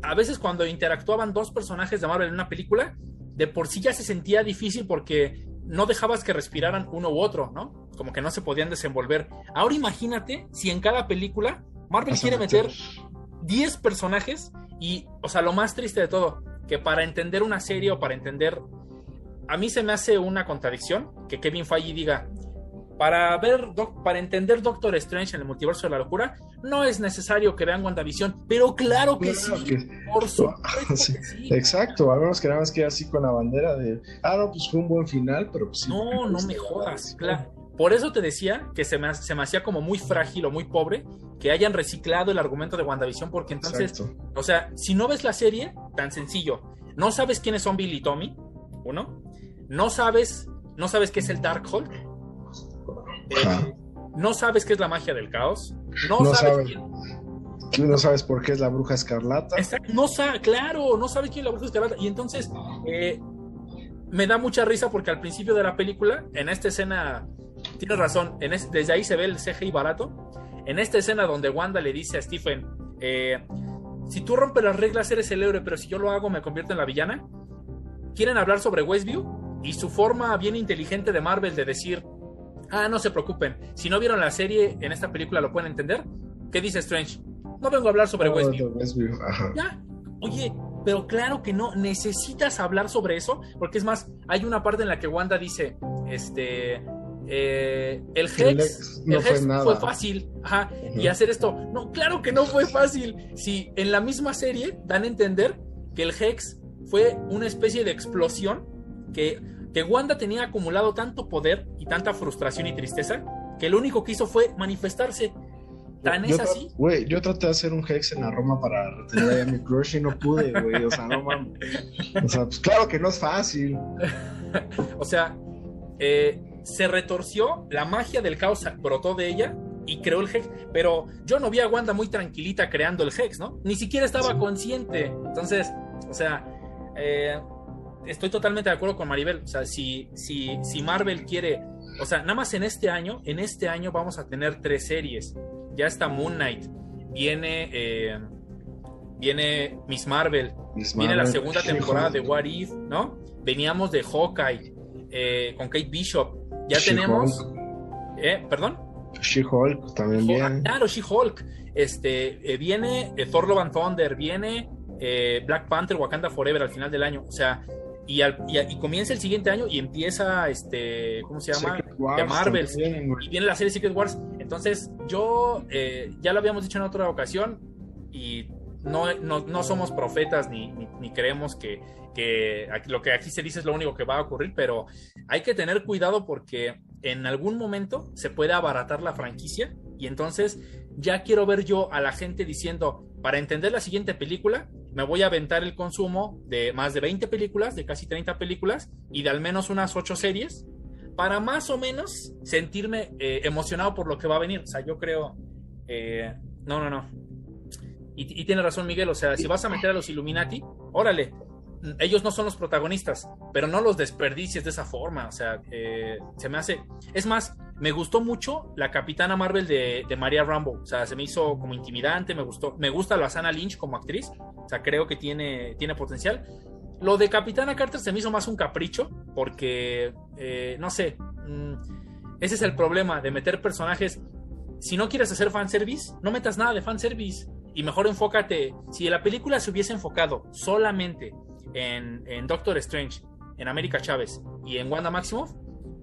A: a veces cuando interactuaban dos personajes de Marvel en una película, de por sí ya se sentía difícil porque no dejabas que respiraran uno u otro, ¿no? Como que no se podían desenvolver. Ahora imagínate si en cada película Marvel quiere
B: meter-
A: meter 10 personajes y, o sea, lo más triste de todo, que para entender una serie o para entender... A mí se me hace una contradicción que Kevin Feige diga, para ver, Doc- para entender Doctor Strange en el multiverso de la locura, no es necesario que vean WandaVision, pero claro que
B: Claro
A: sí,
B: que-
A: por supuesto
B: Sí,
A: que sí.
B: Exacto, al menos que nada más queda así con la bandera de, ah, no, pues fue un buen final, pero pues sí.
A: No, no me jodas, claro. Por eso te decía que se me, se me hacía como muy frágil o muy pobre que hayan reciclado el argumento de WandaVision, porque entonces,
B: Exacto.
A: o sea, si no ves la serie, tan sencillo, no sabes quiénes son Billy y Tommy, uno, no sabes, no sabes qué es el Darkhold, eh, no sabes qué es la magia del caos, no,
B: No
A: sabes
B: sabes.
A: quién,
B: no sabes por qué es la bruja escarlata.
A: Exacto, no sabe, claro, no sabe quién es la bruja escarlata. Y entonces, eh, me da mucha risa porque al principio de la película, en esta escena, tienes razón, en es- desde ahí se ve el CGI barato. En esta escena donde Wanda le dice a Stephen, eh, si tú rompes las reglas eres el héroe, pero si yo lo hago me convierto en la villana. Quieren hablar sobre Westview y su forma bien inteligente de Marvel de decir, ah, no se preocupen, si no vieron la serie en esta película lo pueden entender. ¿Qué dice Strange? No vengo a hablar sobre
B: Oh,
A: Westview.
B: de Westview, ajá.
A: Ya. Oye, pero claro que no, necesitas hablar sobre eso, porque es más, hay una parte en la que Wanda dice, este, eh, el
B: El
A: Hex,
B: no
A: el
B: fue
A: Hex
B: nada.
A: fue fácil, ajá, y hacer esto, no, claro que no fue fácil. Si en la misma serie dan a entender que el Hex fue una especie de explosión, que, que Wanda tenía acumulado tanto poder y tanta frustración y tristeza, que lo único que hizo fue manifestarse. Tan
B: Yo
A: es así.
B: Güey, yo traté de hacer un hex en la Roma para retener a mi crush y no pude, güey. O sea, no mames. O sea, pues claro que no es fácil.
A: O sea, eh, se retorció, la magia del caos brotó de ella y creó el Hex, pero yo no vi a Wanda muy tranquilita creando el Hex, ¿no? Ni siquiera estaba consciente. Entonces, o sea, eh, estoy totalmente de acuerdo con Maribel. O sea, si, si, si Marvel quiere, o sea, nada más en este año, en este año vamos a tener tres series. Ya está Moon Knight, viene, eh, viene Miss Marvel, viene la segunda temporada de What If, ¿no? Veníamos de Hawkeye eh, con Kate Bishop. Ya tenemos. Eh, ¿Perdón?
B: She-Hulk también viene.
A: Claro, She-Hulk. Este, eh, viene Thor Love and Thunder, viene Black Panther, Wakanda Forever al final del año. O sea, y, y, comienza el siguiente año y empieza este, ¿cómo se llama? de Marvel. y viene la serie Secret Wars. Entonces, yo ya lo habíamos dicho en otra ocasión y no, no, somos profetas ni, ni, creemos que, que, lo que aquí se dice es lo único que va a ocurrir, pero hay que tener cuidado porque en algún momento se puede abaratar la franquicia y entonces ya quiero ver yo a la gente diciendo, para entender la siguiente película, me voy a aventar el consumo de más de 20 películas, de casi 30 películas y de al menos unas 8 series para más o menos sentirme eh, emocionado por lo que va a venir. O sea, yo creo... Eh, no, no, no. Y, tiene razón Miguel, o sea, si vas a meter a los Illuminati, órale, ellos no son los protagonistas, pero no los desperdicies de esa forma, o sea, eh, se me hace... Es más, me gustó mucho la Capitana Marvel de, María Rambo, o sea, se me hizo como intimidante, me gustó, me gusta la Sana Lynch como actriz, o sea, creo que tiene, tiene potencial. Lo de Capitana Carter se me hizo más un capricho, porque, eh, no sé, mm, ese es el problema de meter personajes. Si no quieres hacer fanservice, no metas nada de fanservice y mejor enfócate, si la película se hubiese enfocado solamente en, Doctor Strange, en América Chávez y en Wanda Maximoff,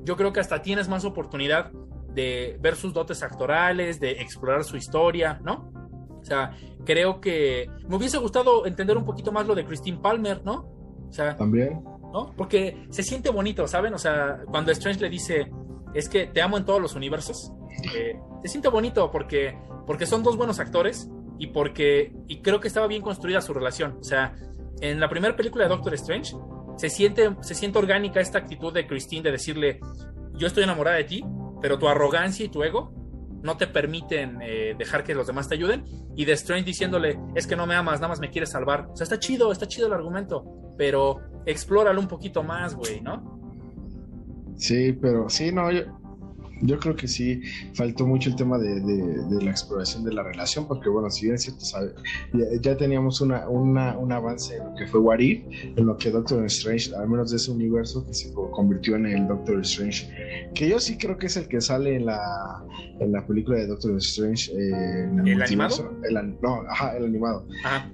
A: yo creo que hasta tienes más oportunidad de ver sus dotes actorales, de explorar su historia, ¿no? O sea, creo que me hubiese gustado entender un poquito más lo de Christine Palmer, ¿no? O sea,
B: también.
A: ¿no? Porque se siente bonito, ¿saben? O sea, cuando Strange le dice, es que te amo en todos los universos, eh, se siente bonito porque, porque son dos buenos actores y porque y creo que estaba bien construida su relación. O sea, en la primera película de Doctor Strange se siente, se siente orgánica esta actitud de Christine de decirle, yo estoy enamorada de ti, pero tu arrogancia y tu ego no te permiten eh, dejar que los demás te ayuden. Y de Strange diciéndole, es que no me amas, nada más me quieres salvar. O sea, está chido, está chido el argumento, pero explóralo un poquito más, güey, ¿no?
B: Sí, pero sí, no, yo, yo creo que sí faltó mucho el tema de, de, la exploración de la relación, porque bueno, si bien es cierto, ya, teníamos una, una, un avance en lo que fue Warif, en lo que Doctor Strange, al menos de ese universo que se convirtió en el Doctor Strange, que yo sí creo que es el que sale en la, en la película de Doctor Strange.
A: Eh, en el, animado?
B: no, ajá, el animado.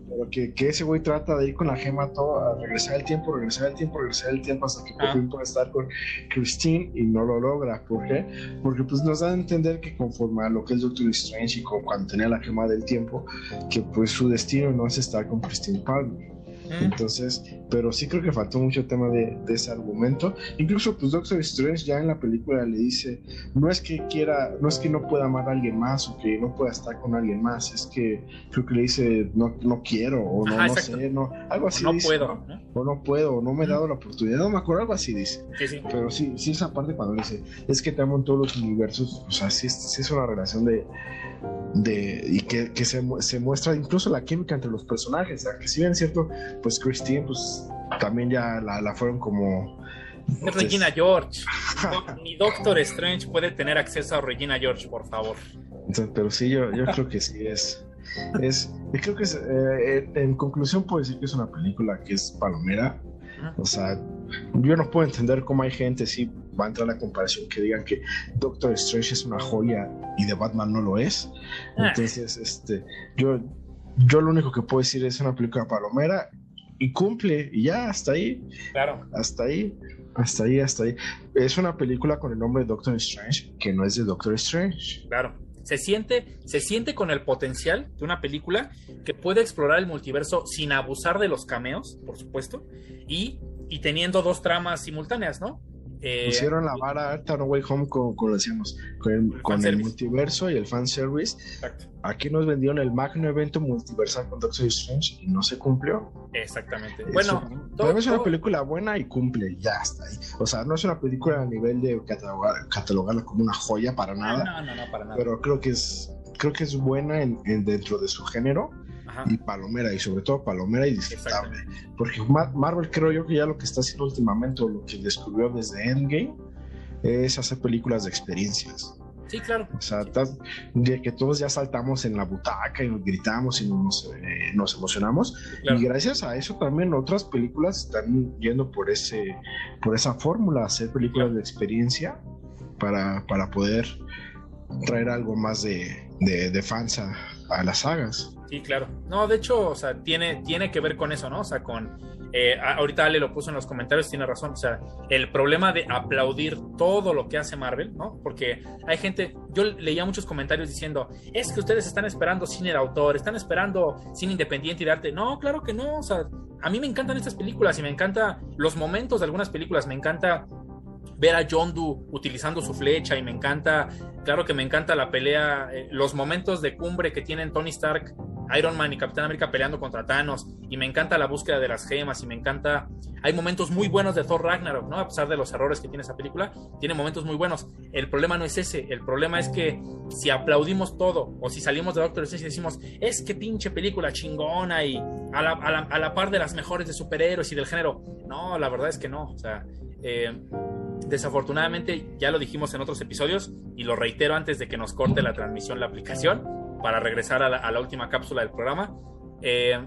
B: Pero que, que, ese güey trata de ir con la gema todo, a regresar el tiempo, regresar el tiempo, regresar el tiempo, hasta que por fin puede estar con Christine y no lo logra. ¿Por qué? Porque pues nos da a entender que conforme a lo que es Doctor Strange y cuando tenía la gema del tiempo, que pues su destino no es estar con Christine Palmer. Entonces, pero sí creo que faltó mucho tema de, ese argumento. Incluso, pues Doctor Strange ya en la película le dice, no es que quiera, no es que no pueda amar a alguien más o que no pueda estar con alguien más, es que creo que le dice, no, no quiero o no, no sé, no, algo así.
A: No puedo.
B: O no puedo, o no me he dado la oportunidad, no me acuerdo, algo así dice. Pero sí, sí esa parte cuando dice, es que te amo en todos los universos, o sea, sí, sí es una relación de de, y que, que se, se, muestra incluso la química entre los personajes. que si bien es cierto, pues Christine, pues también ya la, la fueron como.
A: Regina George. Mi Doctor Strange puede tener acceso a Regina George, por favor.
B: pero sí, yo, yo creo que sí es. es creo que es, eh, en conclusión puedo decir que es una película que es palomera. O sea, yo no puedo entender cómo hay gente, sí, va a entrar la comparación que digan que Doctor Strange es una joya y de Batman no lo es. Ah. Entonces, este, yo, yo lo único que puedo decir es una película palomera y cumple, y ya, hasta ahí.
A: Claro.
B: Hasta ahí. Hasta ahí, hasta ahí. Es una película con el nombre de Doctor Strange, que no es de Doctor Strange.
A: Claro. Se siente, se siente con el potencial de una película que puede explorar el multiverso sin abusar de los cameos, por supuesto, y, y teniendo dos tramas simultáneas, ¿no?
B: Eh, Pusieron la vara alta No Way Home, como, decíamos, con, el, con el, multiverso y el fanservice. Exacto. Aquí nos vendieron el magno evento multiversal con Doctor Strange y no se cumplió.
A: Exactamente. bueno,
B: es una película buena y cumple, ya está ahí. O sea, no es una película a nivel de catalogarla como una joya para nada.
A: No, no, no, para nada.
B: Pero creo que es, creo que es buena en, dentro de su género y palomera, y sobre todo palomera y disfrutable. Porque Marvel creo yo que ya lo que está haciendo últimamente, o lo que descubrió desde Endgame, es hacer películas de experiencias.
A: Sí, claro.
B: O sea, de que todos ya saltamos en la butaca y nos gritamos y nos, eh, nos emocionamos. Y gracias a eso también otras películas están yendo por ese por esa fórmula, hacer películas de experiencia para, para poder traer algo más de, de, fans a las sagas.
A: Sí, claro. No, de hecho, o sea, tiene, tiene que ver con eso, ¿no? O sea, con. Eh, ahorita Ale lo puso en los comentarios, tiene razón. O sea, el problema de aplaudir todo lo que hace Marvel, ¿no? Porque hay gente. Yo leía muchos comentarios diciendo, es que ustedes están esperando cine de autor, están esperando cine independiente y de arte. No, claro que no. O sea, a mí me encantan estas películas y me encanta los momentos de algunas películas. Me encanta ver a John Doe utilizando su flecha y me encanta, claro que me encanta la pelea, eh, los momentos de cumbre que tienen Tony Stark Iron Man y Capitán América peleando contra Thanos y me encanta la búsqueda de las gemas y me encanta hay momentos muy buenos de Thor Ragnarok, ¿no? A pesar de los errores que tiene esa película, tiene momentos muy buenos. El problema no es ese, el problema es que si aplaudimos todo o si salimos de Doctor Strange y decimos, es que pinche película chingona y a la, a la, par de las mejores de superhéroes y del género, no, la verdad es que no, o sea, eh, desafortunadamente ya lo dijimos en otros episodios y lo reitero antes de que nos corte la transmisión la aplicación para regresar a la, última cápsula del programa. Eh,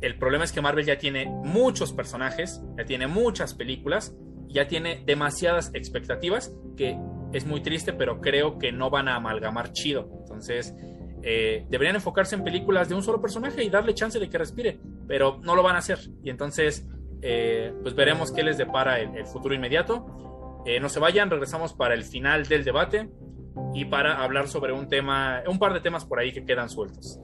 A: el problema es que Marvel ya tiene muchos personajes, ya tiene muchas películas, ya tiene demasiadas expectativas, que es muy triste, pero creo que no van a amalgamar chido. Entonces, eh, deberían enfocarse en películas de un solo personaje y darle chance de que respire, pero no lo van a hacer. Y entonces, eh, pues veremos qué les depara el, futuro inmediato. Eh, no se vayan, regresamos para el final del debate y para hablar sobre un tema, un par de temas por ahí que quedan sueltos.